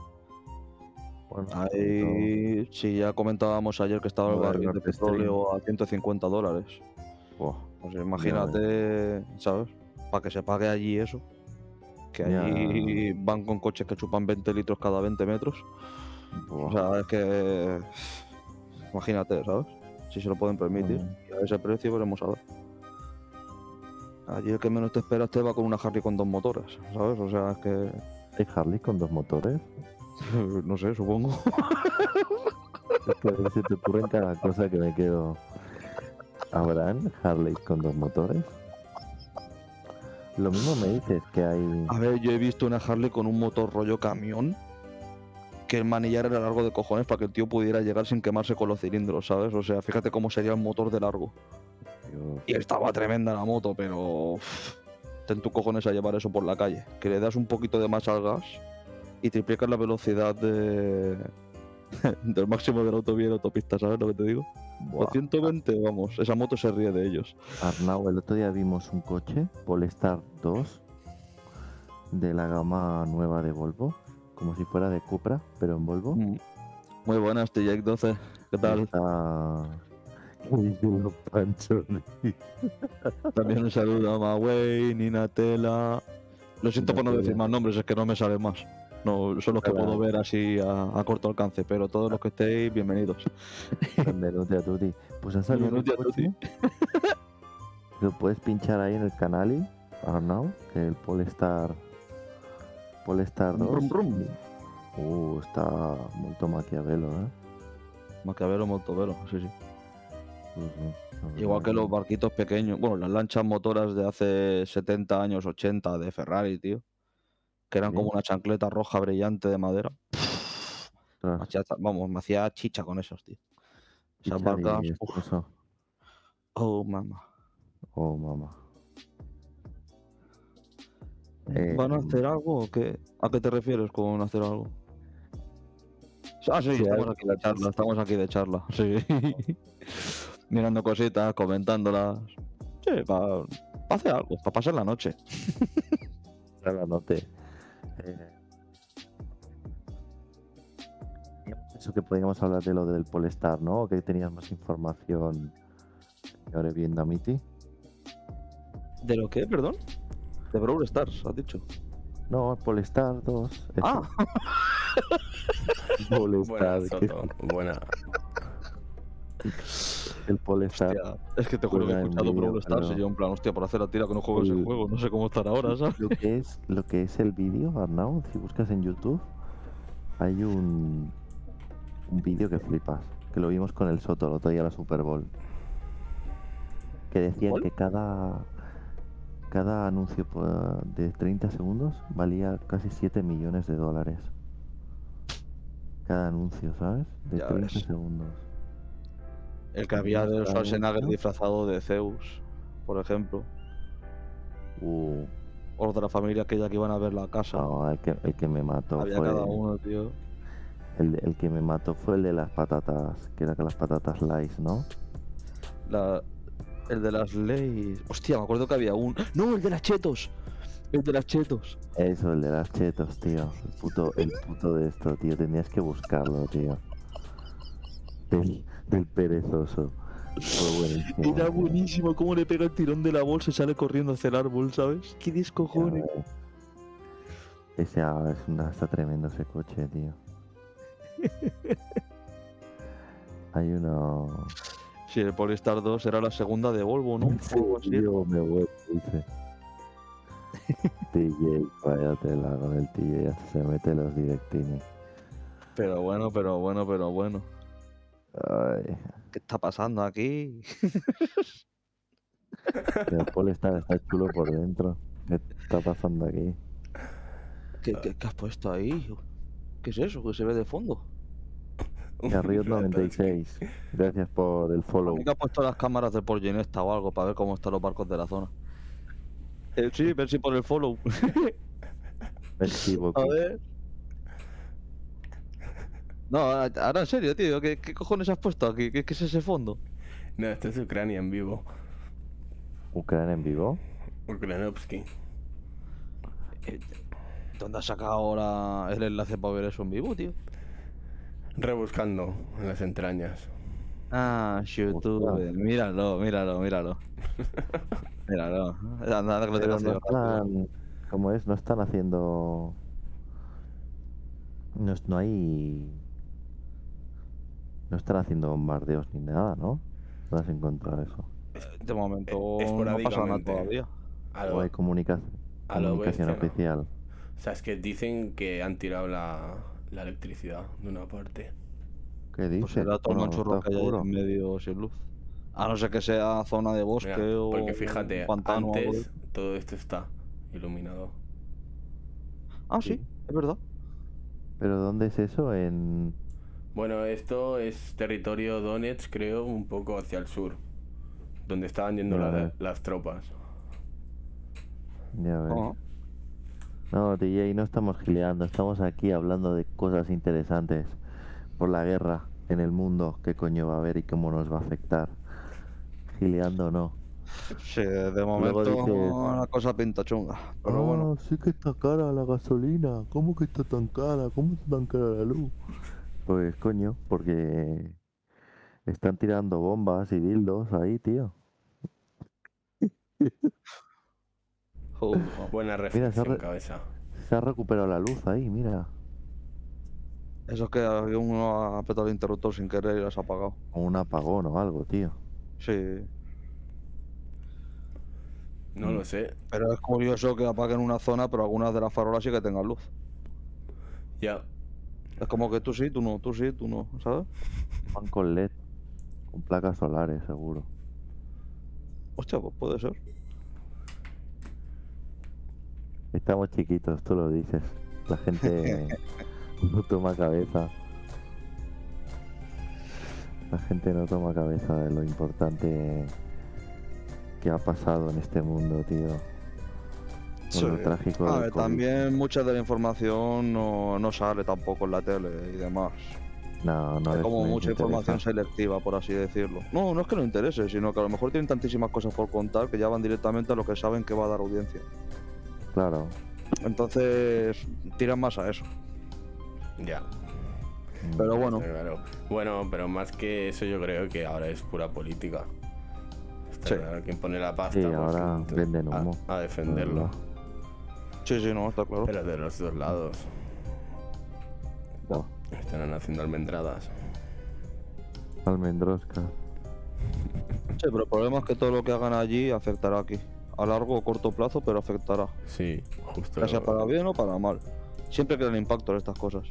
Bueno, Ahí sí, ya comentábamos ayer que estaba el barril de petróleo a 150 dólares. buah, Pues imagínate, ¿sabes? Para que se pague allí eso. Que Ya. allí van con coches que chupan 20 litros cada 20 metros. buah. O sea, es que. Imagínate, ¿sabes? Si se lo pueden permitir. Y a ese precio veremos a ver. Allí el que menos te esperas te va con una Harley con dos motores, ¿sabes? O sea, es que. ¿Hay Harley con dos motores? [LAUGHS] No sé, supongo. Es que a veces te ocurre cada cosa que me quedo. ¿Habrán Harley con dos motores? Lo mismo me dices que hay. A ver, yo he visto una Harley con un motor rollo camión. Que el manillar era largo de cojones para que el tío pudiera llegar sin quemarse con los cilindros, ¿sabes? O sea, fíjate cómo sería el motor de largo. Dios, Y estaba tremenda la moto, pero. ten tu cojones a llevar eso por la calle. Que le das un poquito de más al gas y triplicas la velocidad de. [LAUGHS] del máximo de la autovía y la autopista, ¿sabes lo que te digo? buah. Los 120, vamos, esa moto se ríe de ellos. Arnau, el otro día vimos un coche, Polestar 2, de la gama nueva de Volvo, como si fuera de Cupra, pero en Volvo. Mm. Muy buenas, TJ 12. ¿Qué tal? [LAUGHS] Está... También un saludo a Mawei, Nina Tela. Lo siento por no decir más nombres, es que no me sale más. No, son los que puedo ver así a, a corto alcance, pero todos los que estéis, bienvenidos. Benvenuti a tutti. Pues ha salido un Benvenuti a coche. Lo puedes pinchar ahí en el canal, Arnau, que el Polestar... Polestar 2. Rum, rum. Uh, está molto maquiavelo, ¿eh? Maquiavelo, Montovelo, sí, sí. Sí, la Igual que los barquitos pequeños, bueno, las lanchas motoras de hace 70 años, 80 de Ferrari, tío. Que eran como una chancleta roja brillante de madera. Vamos, me hacía chicha con esos, tío. Esas barcas. oh, mamá. Oh, mamá. ¿Van a Eh, hacer algo o qué? ¿A qué te refieres con hacer algo? Ah, sí, Sí, estamos aquí de charla, estamos aquí de charla, sí. [LAUGHS] Mirando cositas, comentándolas. Sí, para hacer algo, para pasar la noche. Ya la noté. Eso que podíamos hablar de lo del Polestar, ¿no? O que tenías más información ahora viendo a Miti. ¿De lo qué, perdón? De Brawl Stars, has dicho. No, el Polestar 2. eso. Ah, [LAUGHS] Polestar. Buena, que- Soto. Buena. El Polestar. hostia, es que te juro que he escuchado Brawl Stars y yo en plan, hostia, por hacer la tira que no juego ese juego, no sé cómo estar ahora, ¿sabes? Lo que es, lo que es el vídeo, Arnau, si buscas en YouTube, hay un, un vídeo que flipas, que lo vimos con el Soto el otro día la Super Bowl. Que decían ¿Cuál? que cada, cada anuncio por- de 30 segundos valía casi 7 millones de dólares. Cada anuncio, ¿sabes? De Ya 30 ves. segundos. El que había de Schwarzenegger disfrazado de Zeus, por ejemplo. Uh, O de la familia aquella que iban a ver la casa. no, el que, el que me mató Había fue... cada uno, tío. El, el que me mató fue el de las patatas, que era que las patatas Lays, ¿no? La, el de las leyes. Hostia, me acuerdo que había un. ¡No, el de las chetos! El de las chetos. Eso, el de las chetos, tío. El puto, el puto de esto, tío. Tenías que buscarlo, tío. Del, del perezoso. Buenísimo. Era buenísimo cómo le pega el tirón de la bolsa y sale corriendo hacia el árbol, ¿sabes? ¡Qué descojones! Ese es una, está tremendo ese coche, tío. [LAUGHS] Hay uno. Sí, el Polestar 2 era la segunda de Volvo, ¿no? Así. Tío, me vuelvo, dice. [LAUGHS] TJ, váyatela con el TJ, hasta se mete los directini. Pero bueno, pero bueno, pero bueno. Ay, ¿Qué está pasando aquí? [LAUGHS] el Paul está, está chulo por dentro. ¿Qué está pasando aquí? ¿Qué, qué- qué has puesto ahí? ¿Qué es eso que se ve de fondo? [LAUGHS] Garriot 96. [LAUGHS] Gracias por el follow. ¿Qué ha puesto las cámaras de por Ginesta o algo para ver cómo están los barcos de la zona? Eh, sí, ver si por el follow. Merci A ver. No, ahora ahora en serio, tío. ¿Qué, qué cojones has puesto aquí? ¿Qué, qué es ese fondo? No, esto es Ucrania en vivo. ¿Ucrania en vivo? Ucranovsky. Eh, ¿Dónde has sacado ahora el enlace para ver eso en vivo, tío? Rebuscando en las entrañas. Ah, YouTube. Míralo, míralo, míralo. [LAUGHS] míralo. Anda, anda, que lo tengo no están... ¿Cómo es? No están haciendo... No, es- no hay... No están haciendo bombardeos ni nada, ¿no? No has encontrado eso. De momento Eh, no pasa nada todavía. A O lo, hay comunica- a lo comunicación bestia, ¿no? oficial. O sea, es que dicen que han tirado la, la electricidad de una parte. ¿Qué Pues dices? será todo manchurro está que hay en medio sin luz. A no ser que sea zona de bosque Mira, o porque fíjate, un pantano o algo de- antes todo esto está iluminado. Ah, sí, Sí. es verdad. ¿Pero dónde es eso? En... Bueno, esto es territorio Donetsk, creo, un poco hacia el sur. Donde estaban yendo la- las tropas. Ya ves. Ah, No, DJ, no estamos gileando, estamos aquí hablando de cosas interesantes por la guerra en el mundo, qué coño va a haber y cómo nos va a afectar. Gileando no. Sí, de momento dices- la cosa pinta chunga. Pero bueno, Ah, sí que está cara la gasolina. ¿Cómo que está tan cara? ¿Cómo está tan cara la luz? Pues coño, porque están tirando bombas y dildos ahí, tío. joder, [LAUGHS] Buena se reflexión, re- cabeza. Se ha recuperado la luz ahí, mira. eso es que uno ha apretado el interruptor sin querer y las ha apagado. O un apagón o algo, tío. Sí, No lo sé. pero es curioso que apaguen una zona, pero algunas de las farolas sí que tengan luz. Ya. Es como que tú sí, tú no, tú sí, tú no, ¿sabes? Van con LED, con placas solares, seguro. Hostia, pues puede ser. Estamos chiquitos, tú lo dices. La gente [LAUGHS] no toma cabeza. La gente no toma cabeza de lo importante que ha pasado en este mundo, tío. Lo trágico A ver, también mucha de la información no, no sale tampoco en la tele y demás. No, no Hay les- como no mucha información interesa. selectiva, por así decirlo. No, no es que no interese, sino que a lo mejor tienen tantísimas cosas por contar que ya van directamente a lo que saben que va a dar audiencia. Claro. Entonces, tiran más a eso. Ya. Pero bueno, claro. Bueno, pero más que eso yo creo que ahora es pura política. Está Sí. claro, quien pone la pasta Sí, pues, ahora venden a- humo, A, defenderlo. Sí, sí, no, está claro. Pero de los dos lados. Buah, Están haciendo almendradas. Almendrosca. Sí, pero el problema es que todo lo que hagan allí afectará aquí. A largo o corto plazo, pero afectará. Sí, justo. Ya sea para bien o para mal. Siempre quedan impactos estas cosas.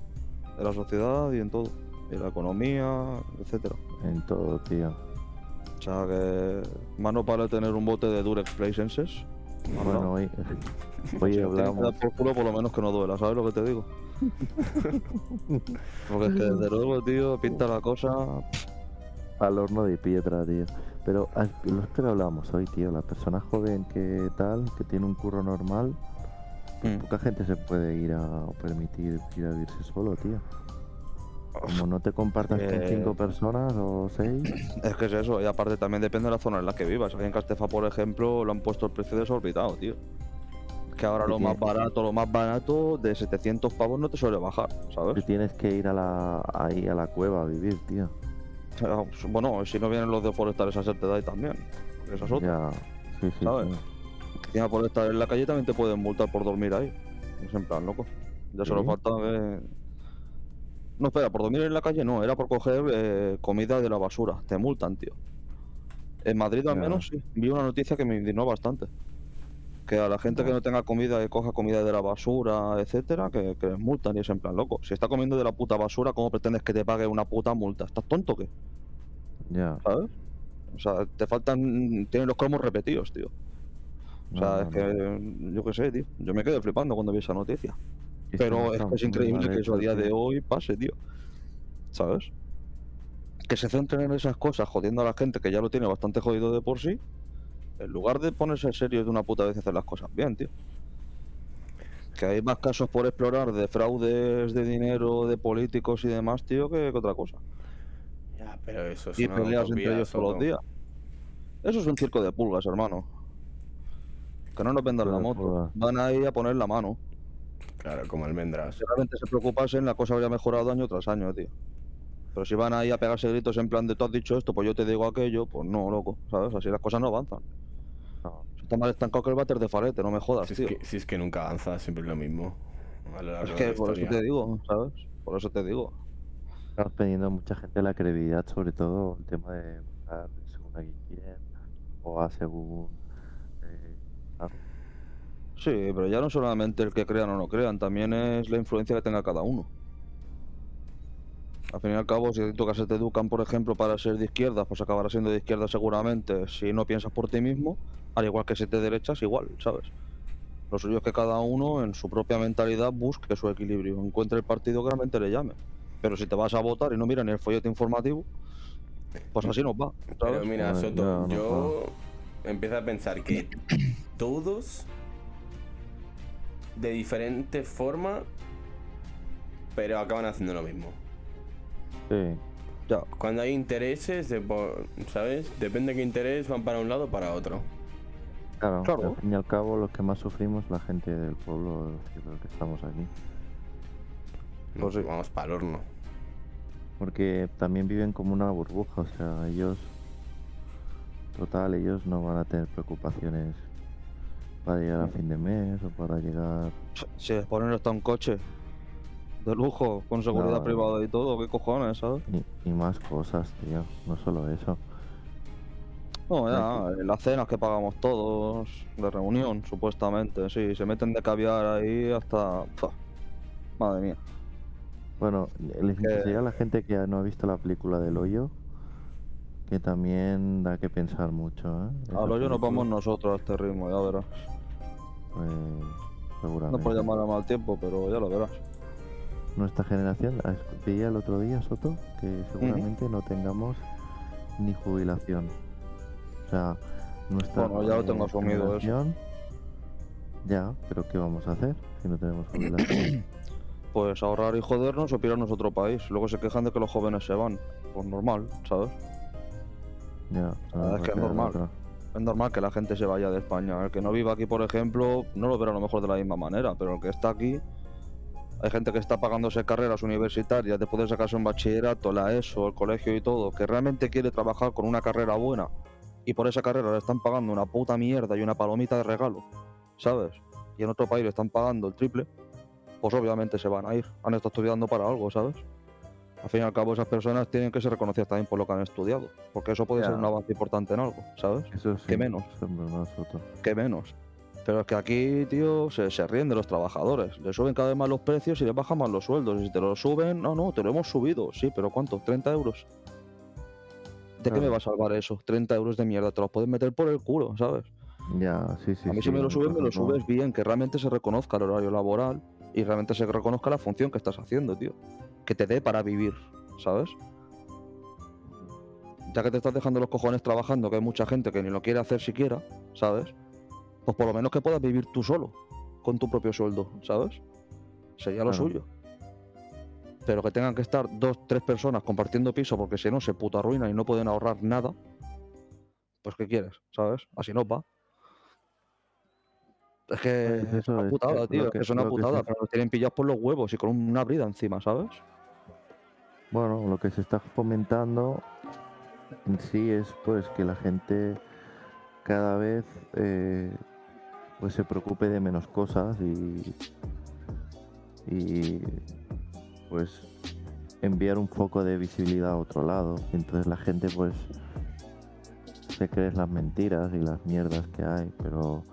En la sociedad y en todo. En la economía, etcétera. En todo, tío. O sea que más no para tener un bote de Durex Placenses. Bueno, no. hoy, [LAUGHS] hoy hablamos. por culo, por lo menos que no duela, ¿sabes lo que te digo? [LAUGHS] Porque es que desde luego, tío, pinta la cosa. al horno de piedra, tío. Pero ah, lo que hablamos hoy, tío, la persona joven que tal, que tiene un curro normal, Mm. poca gente se puede ir a permitir ir a vivirse solo, tío. Como no te compartas con Eh. cinco personas o seis, Es que es eso, y aparte también depende de la zona en la que vivas. Aquí en Castefa, por ejemplo, lo han puesto el precio desorbitado, tío. Que ahora lo más barato, lo más barato, de 700 pavos no te suele bajar, ¿sabes? tienes que ir a la ahí a la cueva a vivir, tío. Bueno, si no vienen los de forestales a hacerte ahí también. Esa es otra. Ya, sí, sí, ¿Sabes? sí. Encima por estar en la calle también te pueden multar por dormir ahí. Es en plan, loco. Ya solo falta que... No, espera, por dormir en la calle no, era por coger eh, comida de la basura. Te multan, tío. En Madrid al menos sí. Vi una noticia que me indignó bastante. Que a la gente que no tenga comida, que coja comida de la basura, etcétera, que, que les multan y es en plan loco. Si está comiendo de la puta basura, ¿cómo pretendes que te pague una puta multa? ¿Estás tonto o qué? Ya. ¿Sabes? O sea, te faltan. Tienen los cromos repetidos, tío. O sea, No, es que. Yo qué sé, tío. Yo me quedé flipando cuando vi esa noticia. Es Pero es que es increíble que eso a día de hoy pase, tío. ¿Sabes? Que se centren en esas cosas jodiendo a la gente que ya lo tiene bastante jodido de por sí. En lugar de ponerse serio de una puta vez y hacer las cosas bien, tío. Que hay más casos por explorar de fraudes de dinero, de políticos y demás, tío, que, que otra cosa. Ya, pero eso es Y una peleas entre ellos todos los días. Eso es un circo de pulgas, hermano. Que no nos vendan la moto. Van ahí a poner la mano. Claro, como almendras. Si realmente se preocupasen, la cosa habría mejorado año tras año, tío. Pero si van ahí a pegarse gritos en plan de tú has dicho esto, pues yo te digo aquello, pues no, loco, ¿sabes? Así las cosas no avanzan. No. Si está más estancado que el váter de Farete, no me jodas, Si tío. es, que, si es que nunca avanza, siempre es lo mismo. A lo largo Es de la que por eso te digo, ¿sabes? Por eso te digo. Estamos perdiendo mucha gente la credibilidad, sobre todo el tema de votar según a quién o a según. eh. Sí, pero ya no solamente el que crean o no crean, también es la influencia que tenga cada uno. Al fin y al cabo, si que se te educan, por ejemplo, para ser de izquierda, pues acabarás siendo de izquierda seguramente si no piensas por ti mismo, al igual que si te derechas, igual, ¿sabes? Lo suyo es que cada uno en su propia mentalidad busque su equilibrio, encuentre el partido que realmente le llame. Pero si te vas a votar y no miras ni el folleto informativo, pues así nos va, Pero mira, Soto, yo empiezo a pensar que todos, de diferente forma, pero acaban haciendo lo mismo. Sí, Ya, Cuando hay intereses, de por- ¿sabes? Depende de qué interés, van para un lado o para otro. claro, Claro. Al fin y al cabo, los que más sufrimos, la gente del pueblo, que los que estamos aquí. Pues sí. vamos para el horno. Porque también viven como una burbuja, o sea, ellos. Total, ellos no van a tener preocupaciones para llegar a fin de mes o para llegar. si les ponen hasta un coche de lujo, con seguridad privada y todo, ¿qué cojones, sabes? Y, y más cosas, tío. No solo eso. No, ya, eh, las cenas que pagamos todos, de reunión, supuestamente, sí, se meten de caviar ahí hasta... Madre mía. Bueno, les interesaría a la gente que no ha visto la película del hoyo, que también da que pensar mucho, ¿eh? Al hoyo nos vamos nosotros a este ritmo, ya verás. Pues, No seguramente. por llamar a mal tiempo, pero ya lo verás. Nuestra generación, veía el otro día, Soto, que seguramente no tengamos ni jubilación. O sea, nuestra Bueno, ya lo eh, tengo asumido eso. generación- Ya, pero ¿qué vamos a hacer si no tenemos [CLEARS THROAT] jubilación? Pues ahorrar y jodernos o pirarnos a otro país. Luego se quejan de que los jóvenes se van. Pues normal, ¿sabes? ya, es que es normal. Es normal que la gente se vaya de España. El que no viva aquí, por ejemplo, no lo verá a lo mejor de la misma manera, pero el que está aquí, hay gente que está pagándose carreras universitarias después de sacarse un bachillerato, la ESO, el colegio y todo, que realmente quiere trabajar con una carrera buena y por esa carrera le están pagando una puta mierda y una palomita de regalo, ¿sabes? Y en otro país le están pagando el triple, pues obviamente se van a ir. Han estado estudiando para algo, ¿sabes? Al fin y al cabo, esas personas tienen que ser reconocidas también por lo que han estudiado, porque eso puede ser un avance importante en algo, ¿sabes? Eso sí, ¿Qué menos? que menos. Pero es que aquí, tío, se, se ríen de los trabajadores. Le suben cada vez más los precios y les bajan más los sueldos. Y si te lo suben, no, no, te lo hemos subido. Sí, pero ¿cuánto? ¿30 euros? ¿De qué me va a salvar eso? 30 euros de mierda, te los puedes meter por el culo, ¿sabes? Ya, sí, sí. a mí sí, si me lo por suben, me lo subes bien, que realmente se reconozca el horario laboral y realmente se reconozca la función que estás haciendo, tío. Que te dé para vivir, ¿sabes? Ya que te estás dejando los cojones trabajando, que hay mucha gente que ni lo quiere hacer siquiera, ¿sabes? Pues por lo menos que puedas vivir tú solo, con tu propio sueldo, ¿sabes? Sería lo Claro. suyo. Pero que tengan que estar dos, tres personas compartiendo piso porque si no se puta arruinan y no pueden ahorrar nada, pues ¿qué quieres? ¿Sabes? Así no va. Es que Pues es una putada, lo tío. Es que- que es una lo que putada, pero nos tienen pillados por los huevos y con una brida encima, ¿sabes? Bueno, lo que se está fomentando en sí es pues que la gente cada vez eh, pues se preocupe de menos cosas y, y pues enviar un foco de visibilidad a otro lado. Entonces la gente pues se cree las mentiras y las mierdas que hay, pero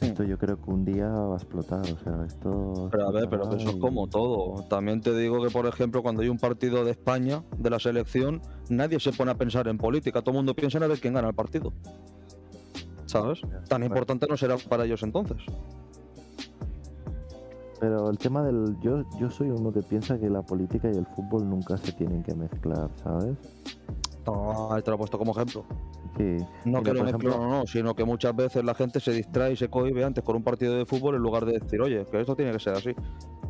Esto yo creo que un día va a explotar, o sea, esto... Pero a ver, pero que eso es como todo. También te digo que, por ejemplo, cuando hay un partido de España, de la selección, nadie se pone a pensar en política. Todo el mundo piensa en a ver quién gana el partido. ¿Sabes? Tan importante no será para ellos entonces. Pero el tema del... Yo, yo soy uno que piensa que la política y el fútbol nunca se tienen que mezclar, ¿sabes? No, te lo he puesto como ejemplo. Sí. No que lo ejemplo- no, no, sino que muchas veces la gente se distrae y se cohibe antes con un partido de fútbol en lugar de decir, oye, que esto tiene que ser así.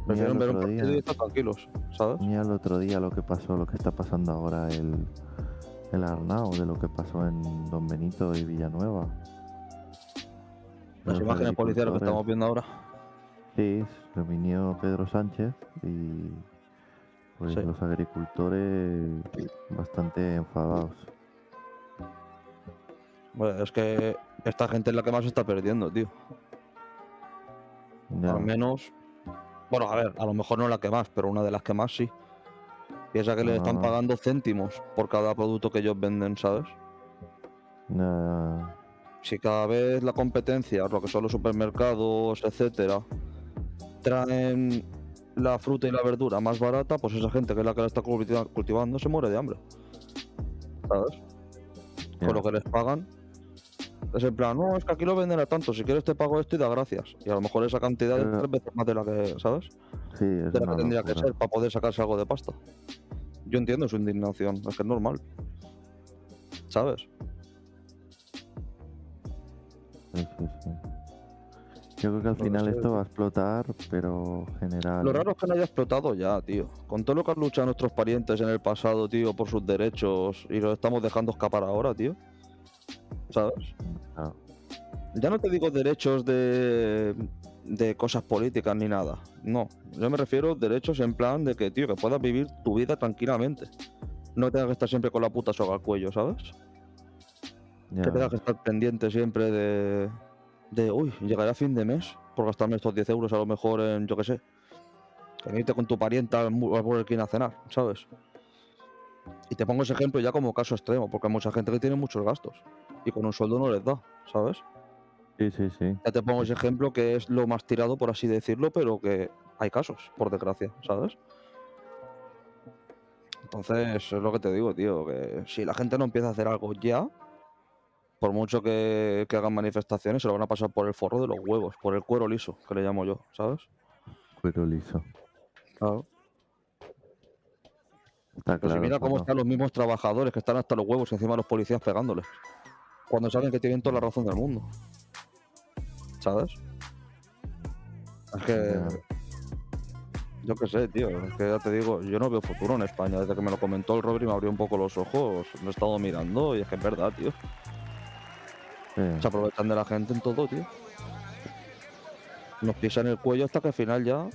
Prefieren ver un partido día- y estar tranquilos, ¿sabes? Mira el otro día lo que pasó, lo que está pasando ahora el, el Arnau, de lo que pasó en Don Benito y Villanueva. Las imágenes policiales que estamos viendo ahora. Sí, se vinió Pedro Sánchez y pues Sí. los agricultores bastante enfadados. Bueno, es que esta gente es la que más se está perdiendo, tío. Ya, Al menos. Bueno, a ver, a lo mejor no la que más, pero una de las que más sí. Piensa que les están Ah. pagando céntimos por cada producto que ellos venden, ¿sabes? ya, Si cada vez la competencia, lo que son los supermercados, etcétera, traen la fruta y la verdura más barata, pues esa gente que es la que la está cultiva- cultivando se muere de hambre. ¿Sabes? Con lo que les pagan. Es en plan, no, es que aquí lo venden a tanto, si quieres te pago esto y da gracias. Y a lo mejor esa cantidad es Pero- tres veces más de la que, ¿sabes? Sí, es de la que tendría que ser para poder sacarse algo de pasta. Yo entiendo su indignación, es que es normal. ¿Sabes? Sí, sí, sí. Yo creo que al No final sé, esto va a explotar, pero general. Lo raro es que no haya explotado ya, tío. Con todo lo que han luchado nuestros parientes en el pasado, tío, por sus derechos y los estamos dejando escapar ahora, tío. ¿Sabes? Ah, Ya no te digo derechos de, de cosas políticas ni nada. No. Yo me refiero a derechos en plan de que, tío, que puedas vivir tu vida tranquilamente. No tengas que estar siempre con la puta soga al cuello, ¿sabes? ya. Que tengas que estar pendiente siempre de, de, uy, llegaré a fin de mes por gastarme estos 10 euros a lo mejor en, yo qué sé, en irte con tu parienta al Burger a cenar, ¿sabes? Y te pongo ese ejemplo ya como caso extremo, porque hay mucha gente que tiene muchos gastos y con un sueldo no les da, ¿sabes? Sí, sí, sí. Ya te pongo ese ejemplo que es lo más tirado, por así decirlo, pero que hay casos, por desgracia, ¿sabes? Entonces, es lo que te digo, tío, que si la gente no empieza a hacer algo ya, por mucho que, que hagan manifestaciones, se lo van a pasar por el forro de los huevos, por el cuero liso, que le llamo yo, ¿sabes? Cuero liso. Claro. Está si claro. mira eso cómo están los mismos trabajadores que están hasta los huevos encima de los policías pegándoles. Cuando saben que tienen toda la razón del mundo. ¿Sabes? Es que. Yo qué sé, tío. Es que ya te digo, yo no veo futuro en España. Desde que me lo comentó el Robert y me abrió un poco los ojos, lo he estado mirando y es que es verdad, tío. Se aprovechan de la gente en todo, tío. Nos pisan el cuello hasta que al final ya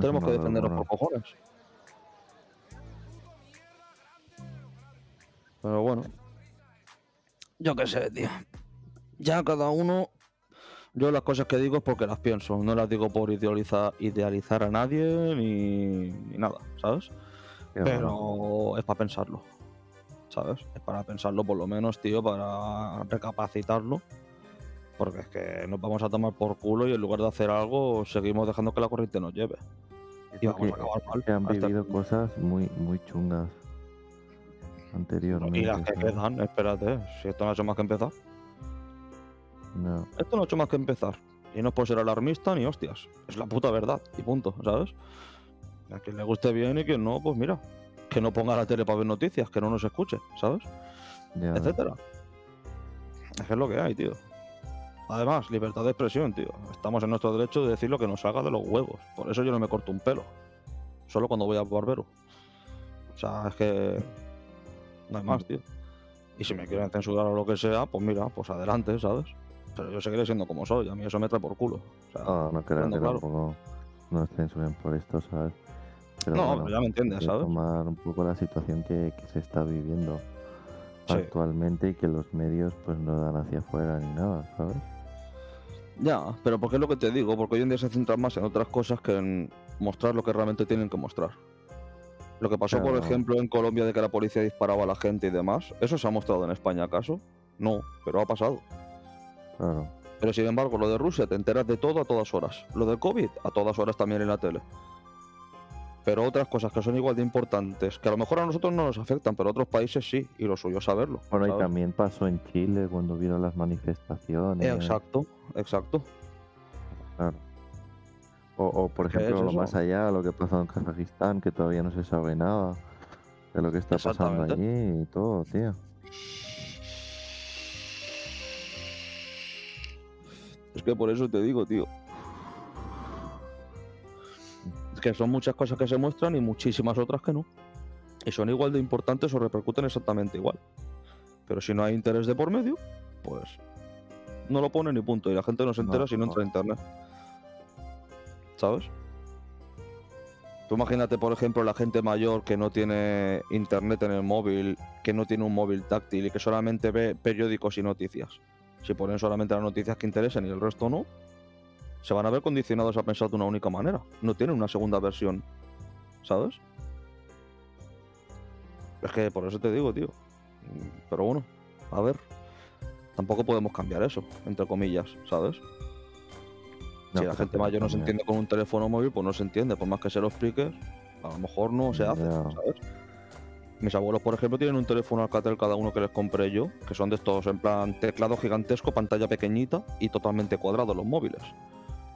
tenemos que defendernos locura. por cojones. Pero bueno. Yo qué sé, tío. Ya cada uno. Yo las cosas que digo es porque las pienso. No las digo por idealizar, idealizar a nadie ni, ni nada, ¿sabes? Pero es para pensarlo. ¿Sabes? Es para pensarlo por lo menos, tío, para recapacitarlo. Porque es que nos vamos a tomar por culo y en lugar de hacer algo, seguimos dejando que la corriente nos lleve. Y vamos a acabar mal. han vivido cosas muy, muy chungas anteriormente. Y las que quedan, espérate, si esto no ha hecho más que empezar. No, Esto no ha hecho más que empezar. Y no es por ser alarmista ni hostias. Es la puta verdad. Y punto, ¿sabes? A quien le guste bien y quien no, pues mira. Que no ponga la tele para ver noticias, que no nos escuche, ¿sabes? ya. Etcétera. Es que es lo que hay, tío. Además, libertad de expresión, tío. Estamos en nuestro derecho de decir lo que nos salga de los huevos. Por eso yo no me corto un pelo. Solo cuando voy al barbero. O sea, es que. No hay más, tío. Y si me quieren censurar o lo que sea, pues mira, pues adelante, ¿sabes? Pero yo seguiré siendo como soy. A mí eso me trae por culo. O sea, No, no creo que claro. tampoco nos censuren por esto, ¿sabes? Pero no, bueno, pero ya me entiendes, hay que ¿sabes? tomar un poco la situación que, que se está viviendo Sí. actualmente y que los medios pues no dan hacia afuera ni nada, ¿sabes? Ya, pero porque es lo que te digo, porque hoy en día se centran más en otras cosas que en mostrar lo que realmente tienen que mostrar. Lo que pasó, por ejemplo, en Colombia de que la policía disparaba a la gente y demás, ¿eso se ha mostrado en España acaso? No, pero ha pasado. Claro. Pero sin embargo, lo de Rusia te enteras de todo a todas horas. Lo del COVID, a todas horas también en la tele. Pero otras cosas que son igual de importantes, que a lo mejor a nosotros no nos afectan, pero a otros países sí, y lo suyo saberlo. Bueno, y también pasó en Chile cuando vieron las manifestaciones. Exacto, exacto. Claro. O, o, por ¿Qué es ejemplo, lo eso? más allá, lo que pasó en Kazajistán, que todavía no se sabe nada de lo que está pasando allí y todo, tío. Es que por eso te digo, tío. Es que son muchas cosas que se muestran y muchísimas otras que no. Y son igual de importantes o repercuten exactamente igual. Pero si no hay interés de por medio, pues no lo ponen y punto. Y la gente no se entera No, si no no. entra a internet. ¿Sabes? Tú imagínate, por ejemplo, la gente mayor que no tiene internet en el móvil, que no tiene un móvil táctil y que solamente ve periódicos y noticias. Si ponen solamente las noticias que interesen y el resto no, se van a ver condicionados a pensar de una única manera. No tienen una segunda versión. ¿Sabes? Es que por eso te digo, tío. Pero bueno, a ver. Tampoco podemos cambiar eso, entre comillas, ¿sabes? No, si la pero gente mayor no se entiende con un teléfono móvil, pues no se entiende. Por más que se lo expliques, a lo mejor no se hace. ¿sabes? Mis abuelos, por ejemplo, tienen un teléfono Alcatel cada uno que les compré yo, que son de estos en plan teclado gigantesco, pantalla pequeñita y totalmente cuadrados los móviles.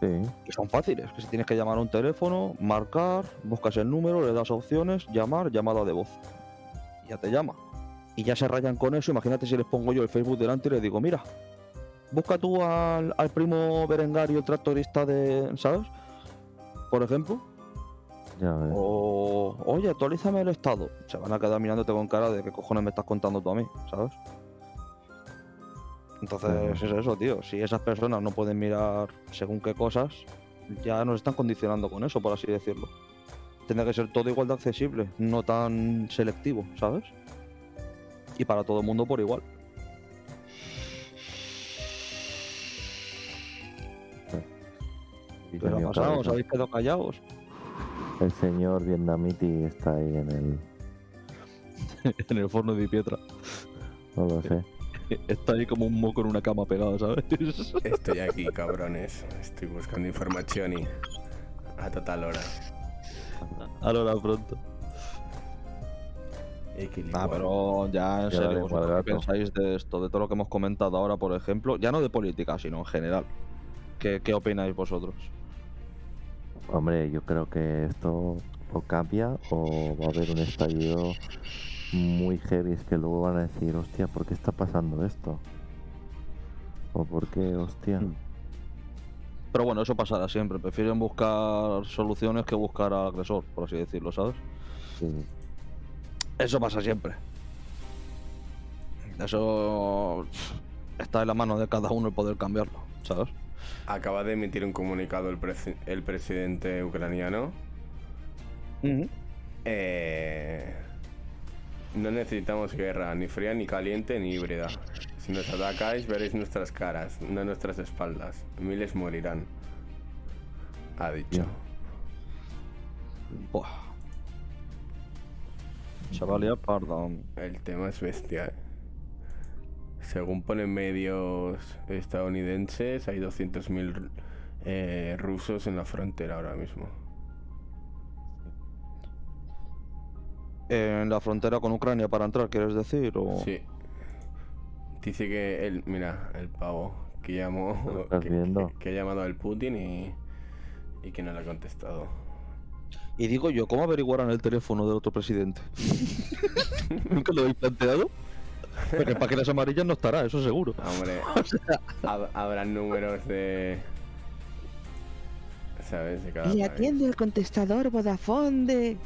Sí, Y son fáciles, que si tienes que llamar a un teléfono, marcar, buscas el número, le das opciones, llamar, llamada de voz. Y ya te llama. Y ya se rayan con eso, imagínate si les pongo yo el Facebook delante y les digo, mira, busca tú al, al primo Berengario, tractorista de, ¿sabes? Por ejemplo. ya ves. O, oye, actualízame el estado. Se van a quedar mirándote con cara de qué cojones me estás contando tú a mí, ¿sabes? Entonces es eso, tío. Si esas personas no pueden mirar según qué cosas, ya nos están condicionando con eso, por así decirlo. Tendría que ser todo igual de accesible, no tan selectivo, ¿sabes? Y para todo el mundo por igual. Pero pasado, os habéis quedado callados. El señor vietnamiti está ahí en el... [LAUGHS] en el forno de piedra. No lo sé. [LAUGHS] Está ahí como un moco en una cama pegado, ¿sabes? [LAUGHS] Estoy aquí, cabrones. Estoy buscando información y. A total hora. Ahora pronto. Equilibrio. Ah, pero ya en Ya serio, daré ¿vosotros cual ¿qué pensáis de esto? De todo lo que hemos comentado ahora, por ejemplo, ya no de política, sino en general. ¿Qué, qué opináis vosotros? Hombre, yo creo que esto o cambia o va a haber un estallido muy heavy. Es que luego van a decir, hostia, ¿por qué está pasando esto? O por qué, hostia. Mm. Pero bueno, eso pasará siempre. Prefieren buscar soluciones que buscar al agresor, por así decirlo, ¿sabes? Sí. Eso pasa siempre. Eso está en la mano de cada uno el poder cambiarlo, ¿sabes? Acaba de emitir un comunicado el, el presidente ucraniano. Eh, no necesitamos guerra, ni fría, ni caliente, ni híbrida. Si nos atacáis, veréis nuestras caras, no nuestras espaldas. Miles morirán. Ha dicho. Buah. Se va a liar parda. El tema es bestia. eh. Según ponen medios estadounidenses, hay 200.000 eh, rusos en la frontera ahora mismo. En la frontera con Ucrania para entrar, ¿quieres decir? O... Sí. Dice que el, mira, el pavo que llamó, que- que ha llamado al Putin y, y que no le ha contestado. Y digo yo, ¿cómo averiguarán el teléfono del otro presidente? [LAUGHS] ¿Nunca lo habéis planteado? Porque en páginas amarillas no estará, eso seguro. Hombre, [LAUGHS] hab- habrá números de... ¿Sabes? De cada país. atiende el contestador Vodafone de...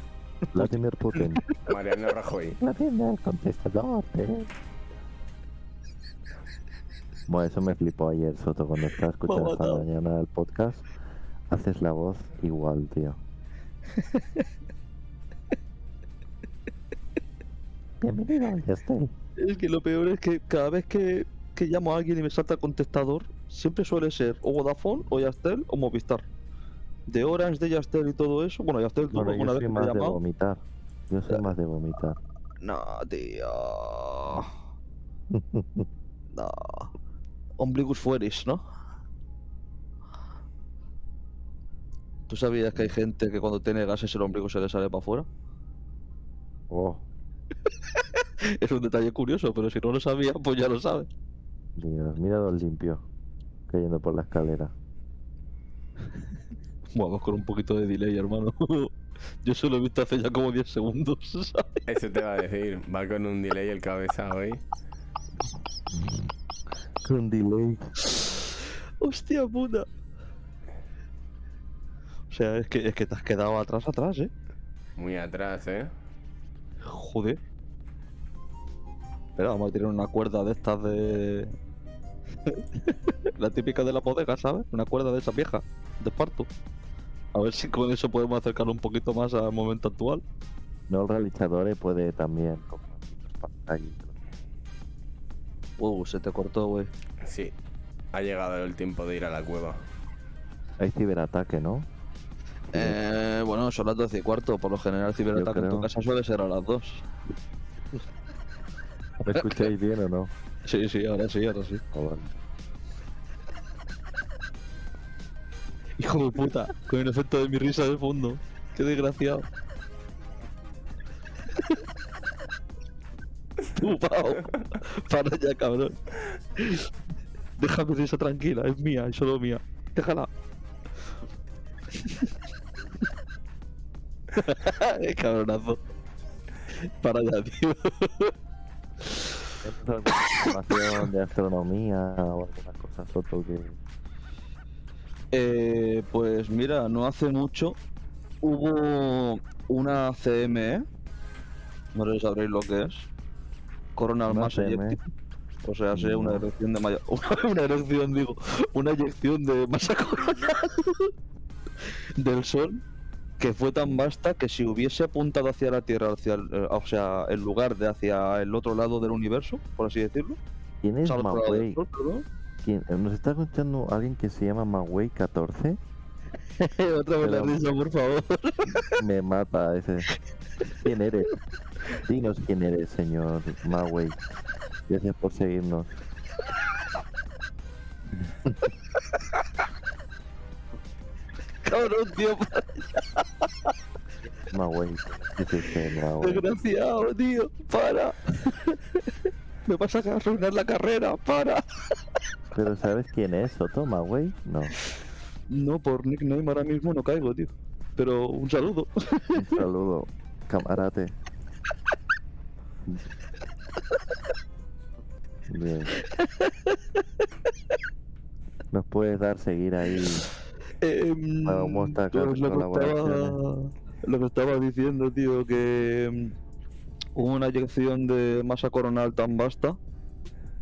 Vladimir Putin. Mariano Rajoy. Atiende el contestador. eh. Bueno, eso me flipó ayer, Soto, cuando estaba escuchando esta mañana el podcast. Haces la voz igual, tío. [LAUGHS] Bienvenido, ya estoy. Es que lo peor es que cada vez que, que llamo a alguien y me salta el contestador, siempre suele ser o Vodafone, o Yastel, o Movistar. De Orange, de Yastel y todo eso. Bueno, Yastel tuvo bueno, alguna vez que me ha llamado. De vomitar. Yo soy más de vomitar. No, tío. [LAUGHS] no. Ombligus fueris, ¿no? ¿Tú sabías que hay gente que cuando tiene gases el ombligo se le sale para afuera? Oh. [LAUGHS] [LAUGHS] Es un detalle curioso, pero si no lo sabías, pues ya lo sabes. Dios, mira los limpios cayendo por la escalera. [LAUGHS] Vamos con un poquito de delay, hermano. [LAUGHS] Yo solo he visto hace ya como 10 segundos, ¿sabes? Eso te va a decir. Va con un delay el cabeza hoy. Con delay. Hostia puta. O sea, es que, es que te has quedado atrás, atrás, ¿eh? Muy atrás, ¿eh? Joder. Espera, vamos a tirar una cuerda de estas de... [LAUGHS] la típica de la bodega, ¿sabes? Una cuerda de esa vieja, de esparto. A ver si con eso podemos acercarlo un poquito más al momento actual. No, el realizador puede también. Uh, se te cortó, güey. Sí. Ha llegado el tiempo de ir a la cueva. Hay ciberataque, ¿no? Eh, bueno, son las 12 y cuarto. Por lo general, el ciberataque en tu casa suele ser a las 2. ¿Me escucháis bien o no? [LAUGHS] Sí, sí, ahora sí, ahora sí. Vale. Hijo de puta, con el efecto de mi risa de fondo. Qué desgraciado. [LAUGHS] Tú, Pau. Para ya, cabrón. Deja mi risa tranquila, es mía, es solo mía. Déjala. [LAUGHS] Cabronazo. Para ya, tío. ¿Tienes alguna información de astronomía o alguna cosa Soto que Eh, pues mira, no hace mucho hubo una CME, no sé si sabréis lo que es, Coronal Mass. Ejective. O sea, sí, una erección de malla, [LAUGHS] una, una erección, digo, una eyección de masa [LAUGHS] coronal del Sol que fue tan vasta que si hubiese apuntado hacia la Tierra, hacia el, eh, o sea, en lugar de hacia el otro lado del universo, por así decirlo, ¿Quién es Mawei? ¿Quién? ¿Nos está escuchando alguien que se llama Mawei 14? [LAUGHS] Otra vez la risa, por favor. [LAUGHS] Me mata ese. ¿Quién eres? Dinos quién eres, señor Mawei. Gracias por seguirnos. [LAUGHS] Cabrón, tío, Mawei. ¿Qué es usted, Mawei? Desgraciado, tío, para. Me vas a arruinar la carrera, para. ¿Pero sabes quién es, Soto? ¿Mawei? No. No, por nickname ahora mismo no caigo, tío. Pero un saludo. Un saludo, camarate. Bien. ¿Nos puedes dar seguir ahí? Em, Vamos a lo, que estaba, colaboraciones. lo que estaba diciendo, tío, que em, hubo una eyección de masa coronal tan vasta.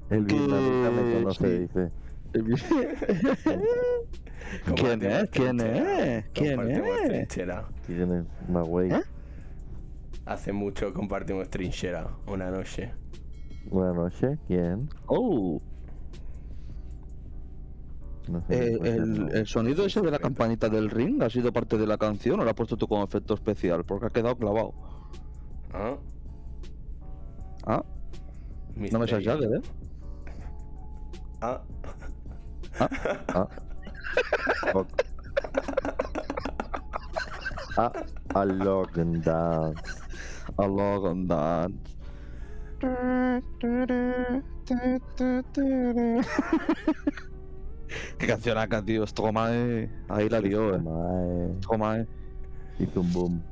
El vietnamita me Que conoce, dice. [LAUGHS] ¿Quién es? ¿Quién es? ¿Quién Compartimos es? trinchera. ¿Quién es Mawei? ¿Eh? Hace mucho compartimos trinchera. Una noche. Buenas noches. ¿Quién? Oh, No sé. eh, el, sonido ese de la campanita del ring ha sido parte de la canción o lo has puesto tú como efecto especial? Porque ha quedado clavado. ¿Ah? Ah, no me seas. Jagger, ¿eh? Ah. Ah. [LAUGHS] Ok. Ah, a log and dance. A log on that. Qué canción acá, tío. Stromae. Ahí la lió, eh. Mae, Stromae. Hizo un boom.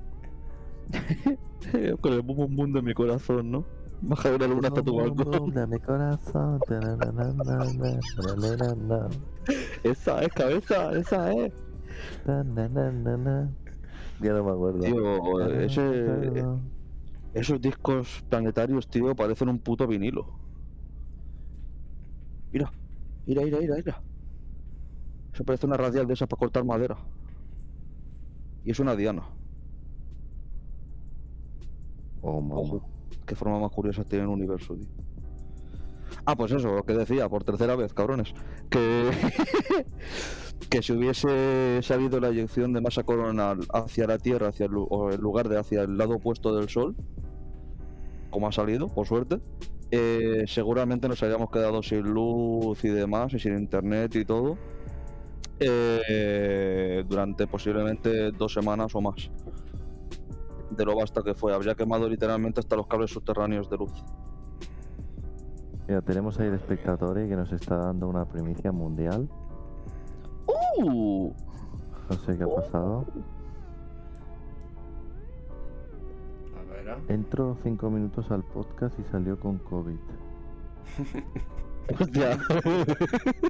[LAUGHS] Con el boom boom boom de mi corazón, ¿no? Baja la luna hasta tu balcón. de mi corazón. Esa es, cabeza, esa es. Ya no me acuerdo. Tío, ese, esos discos planetarios, tío, parecen un puto vinilo. Mira, mira, mira, mira, mira. Eso parece una radial de esas para cortar madera. Y es una diana. Oh, mamá. Qué forma más curiosa tiene el universo, tío. Ah, pues eso, lo que decía, por tercera vez, cabrones. Que, [LAUGHS] que si hubiese salido la eyección de masa coronal hacia la Tierra, hacia el, o en lugar de hacia el lado opuesto del Sol, como ha salido, por suerte, eh, seguramente nos habríamos quedado sin luz y demás, y sin internet y todo, eh, durante posiblemente dos semanas o más. De lo basta que fue, habría quemado literalmente hasta los cables subterráneos de luz. Mira, tenemos ahí el espectador que nos está dando una primicia mundial. ¡Uh! No sé qué ha pasado. A ver, ¿ah? Entró cinco minutos al podcast y salió con COVID. [LAUGHS] Hostia, [LAUGHS]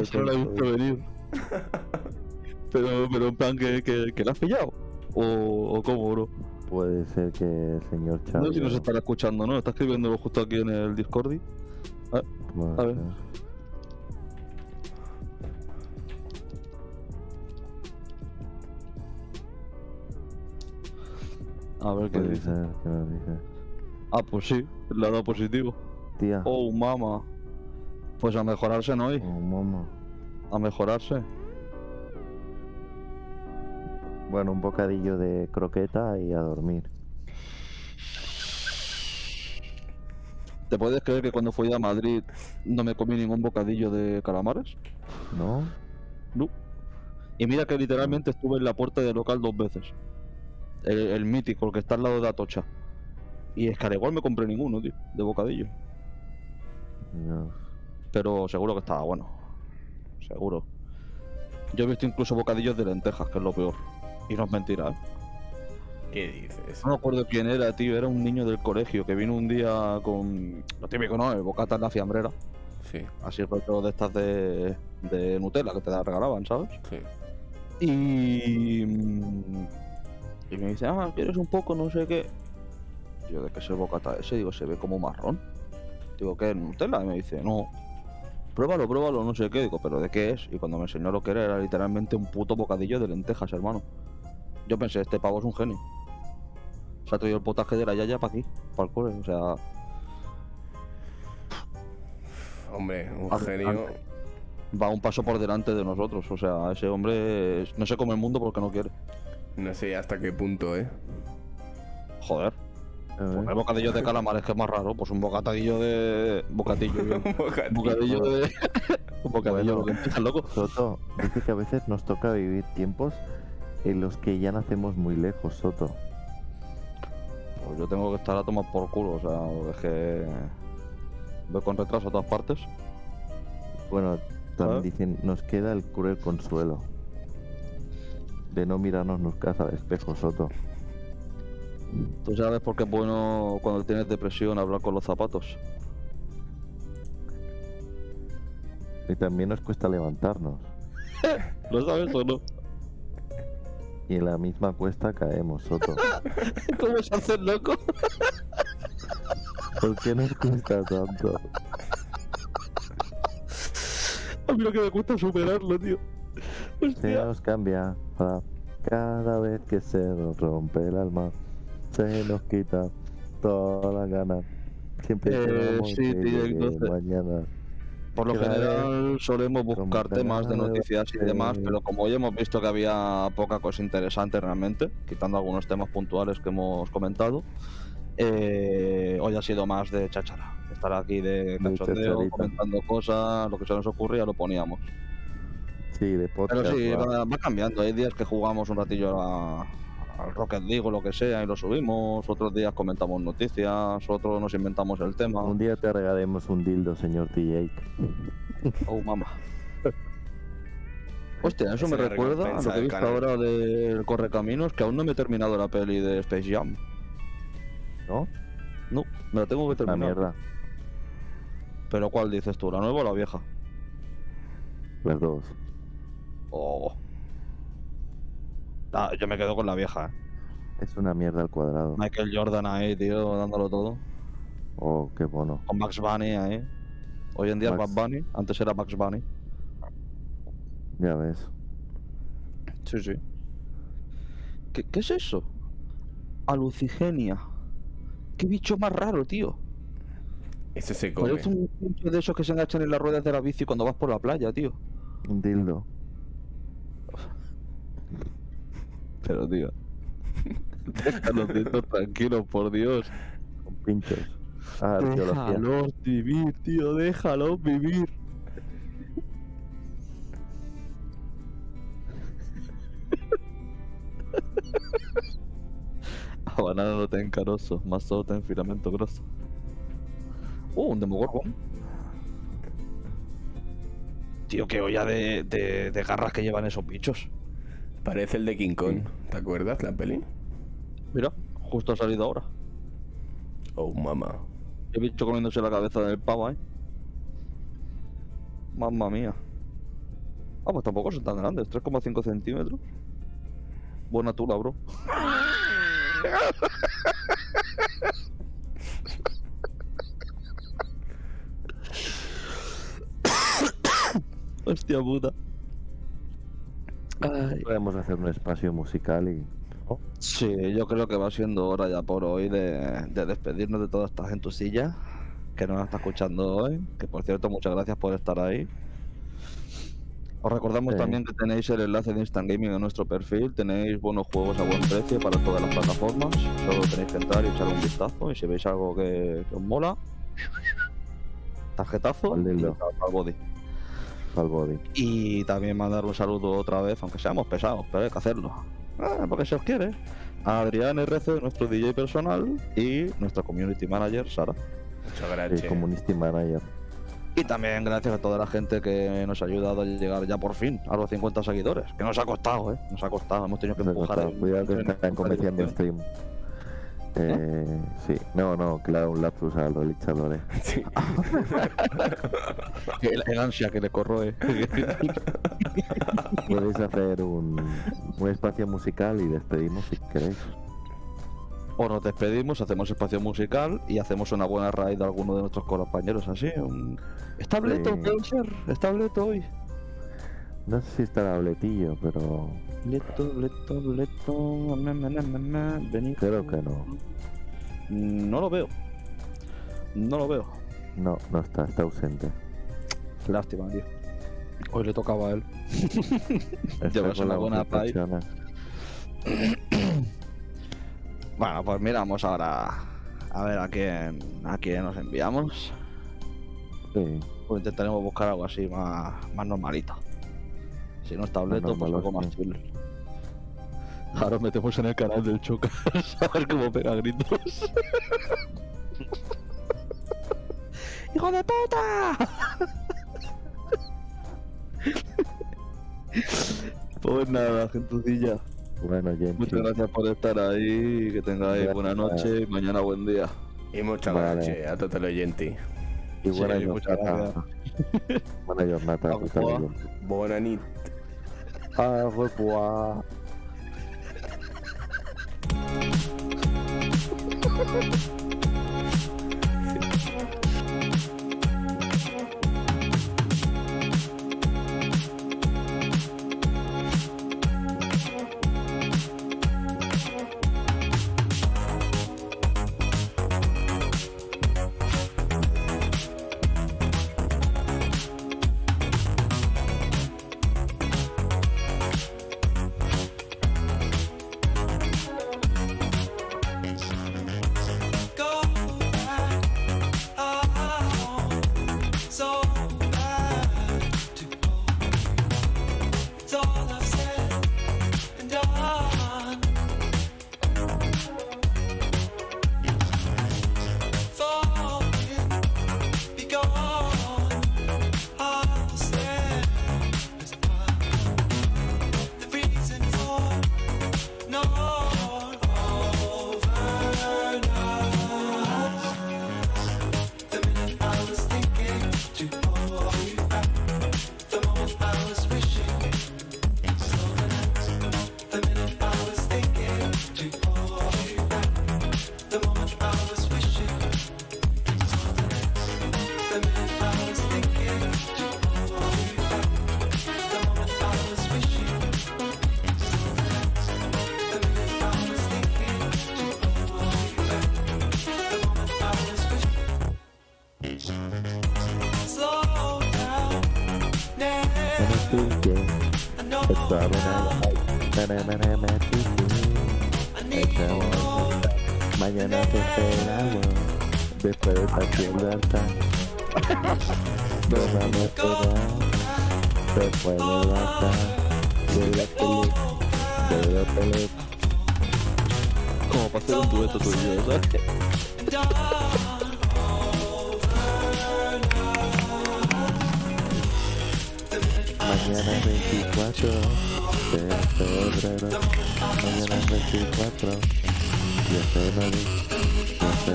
eso no lo he visto venir. Pero, pero en plan que, que, que la has pillado. O, o cómo, bro. Puede ser que el señor No Chávez. sé si nos estará escuchando, ¿no? Está escribiéndolo justo aquí en el Discord. a ver. A ver qué dice. ser nos dice. Ah, pues sí, le ha dado positivo. Tía. Oh, mama. Pues a mejorarse, ¿no? Oh, mamá. A mejorarse. Bueno, un bocadillo de croqueta y a dormir. ¿Te puedes creer que cuando fui a Madrid no me comí ningún bocadillo de calamares? ¿No? No. Y mira que literalmente estuve en la puerta del local dos veces. El, el mítico, el que está al lado de Atocha. Y es que al igual me compré ninguno, tío, de bocadillo. Dios. Pero seguro que estaba bueno. Seguro. Yo he visto incluso bocadillos de lentejas, que es lo peor. Y no es mentira, ¿eh? ¿Qué dices? No me acuerdo quién era, tío. Era un niño del colegio que vino un día con. Lo típico, ¿no? El bocata en la fiambrera. Sí, Así rollo de estas de, de Nutella que te la regalaban, ¿sabes? sí. Y. mm, Y me dice, ah, ¿quieres un poco? No sé qué. Yo, ¿de qué es el bocata ese? Digo, se ve como marrón. Digo, ¿qué es Nutella? Y me dice, no. Pruébalo, pruébalo, no sé qué. Digo, ¿pero de qué es? Y cuando me enseñó lo que era, era literalmente un puto bocadillo de lentejas, hermano. Yo pensé, este pavo es un genio. Se ha traído el potaje de la yaya para aquí, para el cole. O sea, Hombre, un genio. va un paso por delante de nosotros. O sea, ese hombre es- no se come el mundo porque no quiere. No sé hasta qué punto, ¿eh? Joder. El bocadillo de calamares que es más raro, pues un bocadillo de. Bocadillo, yo. [LAUGHS] Un bocadillo. bocadillo de. [LAUGHS] un bocadillo loco. Soto, dice que a veces nos toca vivir tiempos en los que ya nacemos muy lejos, Soto. Pues yo tengo que estar a tomar por culo, o sea, porque es que. Voy con retraso a todas partes. Bueno, también dicen, nos queda el cruel consuelo de no mirarnos nunca al espejo, Soto. Tú sabes por qué es bueno cuando tienes depresión hablar con los zapatos. Y también nos cuesta levantarnos. [LAUGHS] ¿Lo sabes o no? Y en la misma cuesta caemos, Soto. [LAUGHS] ¿Cómo se hace el loco? ¿Por qué nos cuesta tanto? A mí lo que me cuesta es superarlo, tío. Se Hostia. nos cambia para cada vez que se nos rompe el alma. Se nos quita toda la gana. Siempre Eh, sí, tío, entonces- mañana. Por lo general solemos buscar temas de noticias y demás, pero como hoy hemos visto que había poca cosa interesante realmente, quitando algunos temas puntuales que hemos comentado, eh, hoy ha sido más de chachara. Estar aquí de cachondeo, comentando cosas, lo que se nos ocurría lo poníamos. Sí, de podcast. Pero sí, va cambiando. Hay días que jugamos un ratillo a- al Rocket League o lo que sea y lo subimos, otros días comentamos noticias, otros nos inventamos el tema. Un día te regalemos un dildo, señor TJ. Oh, mamá. Hostia, eso Es me la recuerda a lo que he visto canal. ahora del Correcaminos, que aún no me he terminado la peli de Space Jam. ¿No? No, me la tengo que La terminar. mierda. ¿Pero cuál dices tú, la nueva o la vieja? Las dos. Oh. Ah, yo me quedo con la vieja, ¿eh? Es una mierda al cuadrado. Michael Jordan ahí, tío, dándolo todo. Oh, qué bueno. Con Max Bunny ahí. Hoy en día Max- es Bad Bunny, antes era Max Bunny. Ya ves. Sí, sí. ¿Qué, qué es eso? Alucigenia. Qué bicho más raro, tío. Eso se come. Parece un bicho de esos que se enganchan en las ruedas de la bici cuando vas por la playa, tío. Un dildo. Pintero, tío. [LAUGHS] Deja los nietos tranquilos, por Dios. Con pinchos. Ah, déjalos vivir, tío, déjalos vivir. [LAUGHS] A banana no ten carozo, más solo ten filamento grosso. Oh, un demogorgon. Tío, qué olla de, de, de garras que llevan esos bichos. Parece el de King Kong. ¿Te acuerdas la peli? Mira, justo ha salido ahora. Oh, mamá. El bicho comiéndose la cabeza del pavo, ¿eh? Mamma mía. Ah, pues tampoco son tan grandes, 3,5 centímetros. Buena tula, bro. [LAUGHS] Hostia puta. Ay. Podemos hacer un espacio musical y. Sí, yo creo que va siendo hora ya por hoy de, de despedirnos de toda esta gentusilla que nos está escuchando hoy. Que por cierto, muchas gracias por estar ahí. Os recordamos Sí. también que tenéis el enlace de Instant Gaming en nuestro perfil. Tenéis buenos juegos a buen precio para todas las plataformas. Solo tenéis que entrar y echar un vistazo. Y si veis algo que, que os mola, tarjetazo al body. Al body. Y también mandar un saludo otra vez, aunque seamos pesados, pero hay que hacerlo. Ah, porque se os quiere. A Adrián RC, nuestro DJ personal, y nuestra community manager, Sara. Muchas gracias. community manager. Y también gracias a toda la gente que nos ha ayudado a llegar ya por fin a los 50 seguidores. Que nos ha costado, ¿eh? Nos ha costado, hemos tenido que Se empujar. Cuidado que están cometiendo stream. Eh, sí, no, no, claro, un lapsus al realizador. eh. [LAUGHS] Sí. [LAUGHS] el, el ansia que le corroe. [LAUGHS] Podéis hacer un, un espacio musical y despedimos si queréis. o nos despedimos, hacemos espacio musical y hacemos una buena raid de alguno de nuestros compañeros así. Un... Estableto, Sí. puede ser. Estableto hoy. No sé si estará Bletillo, pero Leto, leto, leto. me, me, me, me, me, Benito. creo que no. No lo veo. No lo veo. No, no está, está ausente. Lástima, tío. Hoy le tocaba a él. [LAUGHS] [LAUGHS] Llevarse las buena reflexiones. [COUGHS] Bueno, pues miramos ahora a ver a quién a quién nos enviamos. Sí, Pues intentaremos buscar algo así más, más normalito. Si no es tableto, pues algo más chill. Ahora metemos en el canal del Chocas [LAUGHS] a ver cómo pega gritos. [LAUGHS] ¡Hijo de puta! [LAUGHS] pues nada, gentucilla. bueno, Genchi. Muchas gracias por estar ahí. Que tengáis buena noche y mañana buen día. Y muchas Vale. gracias a todo el oyente. Y buena Sí, jornada. buena jornada. Buena nit. À revoir. [LAUGHS] Después de la de la tele. De la tele. Como para hacer un dueto tú y yo, ¿sabes? Mañana es 24 de febrero. Mañana es 24 y hace morir, y hace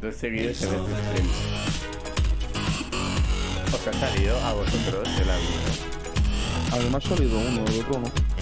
Dos seguidos este. Os ha salido a vosotros el aviso. A mí me ha salido uno, el otro no.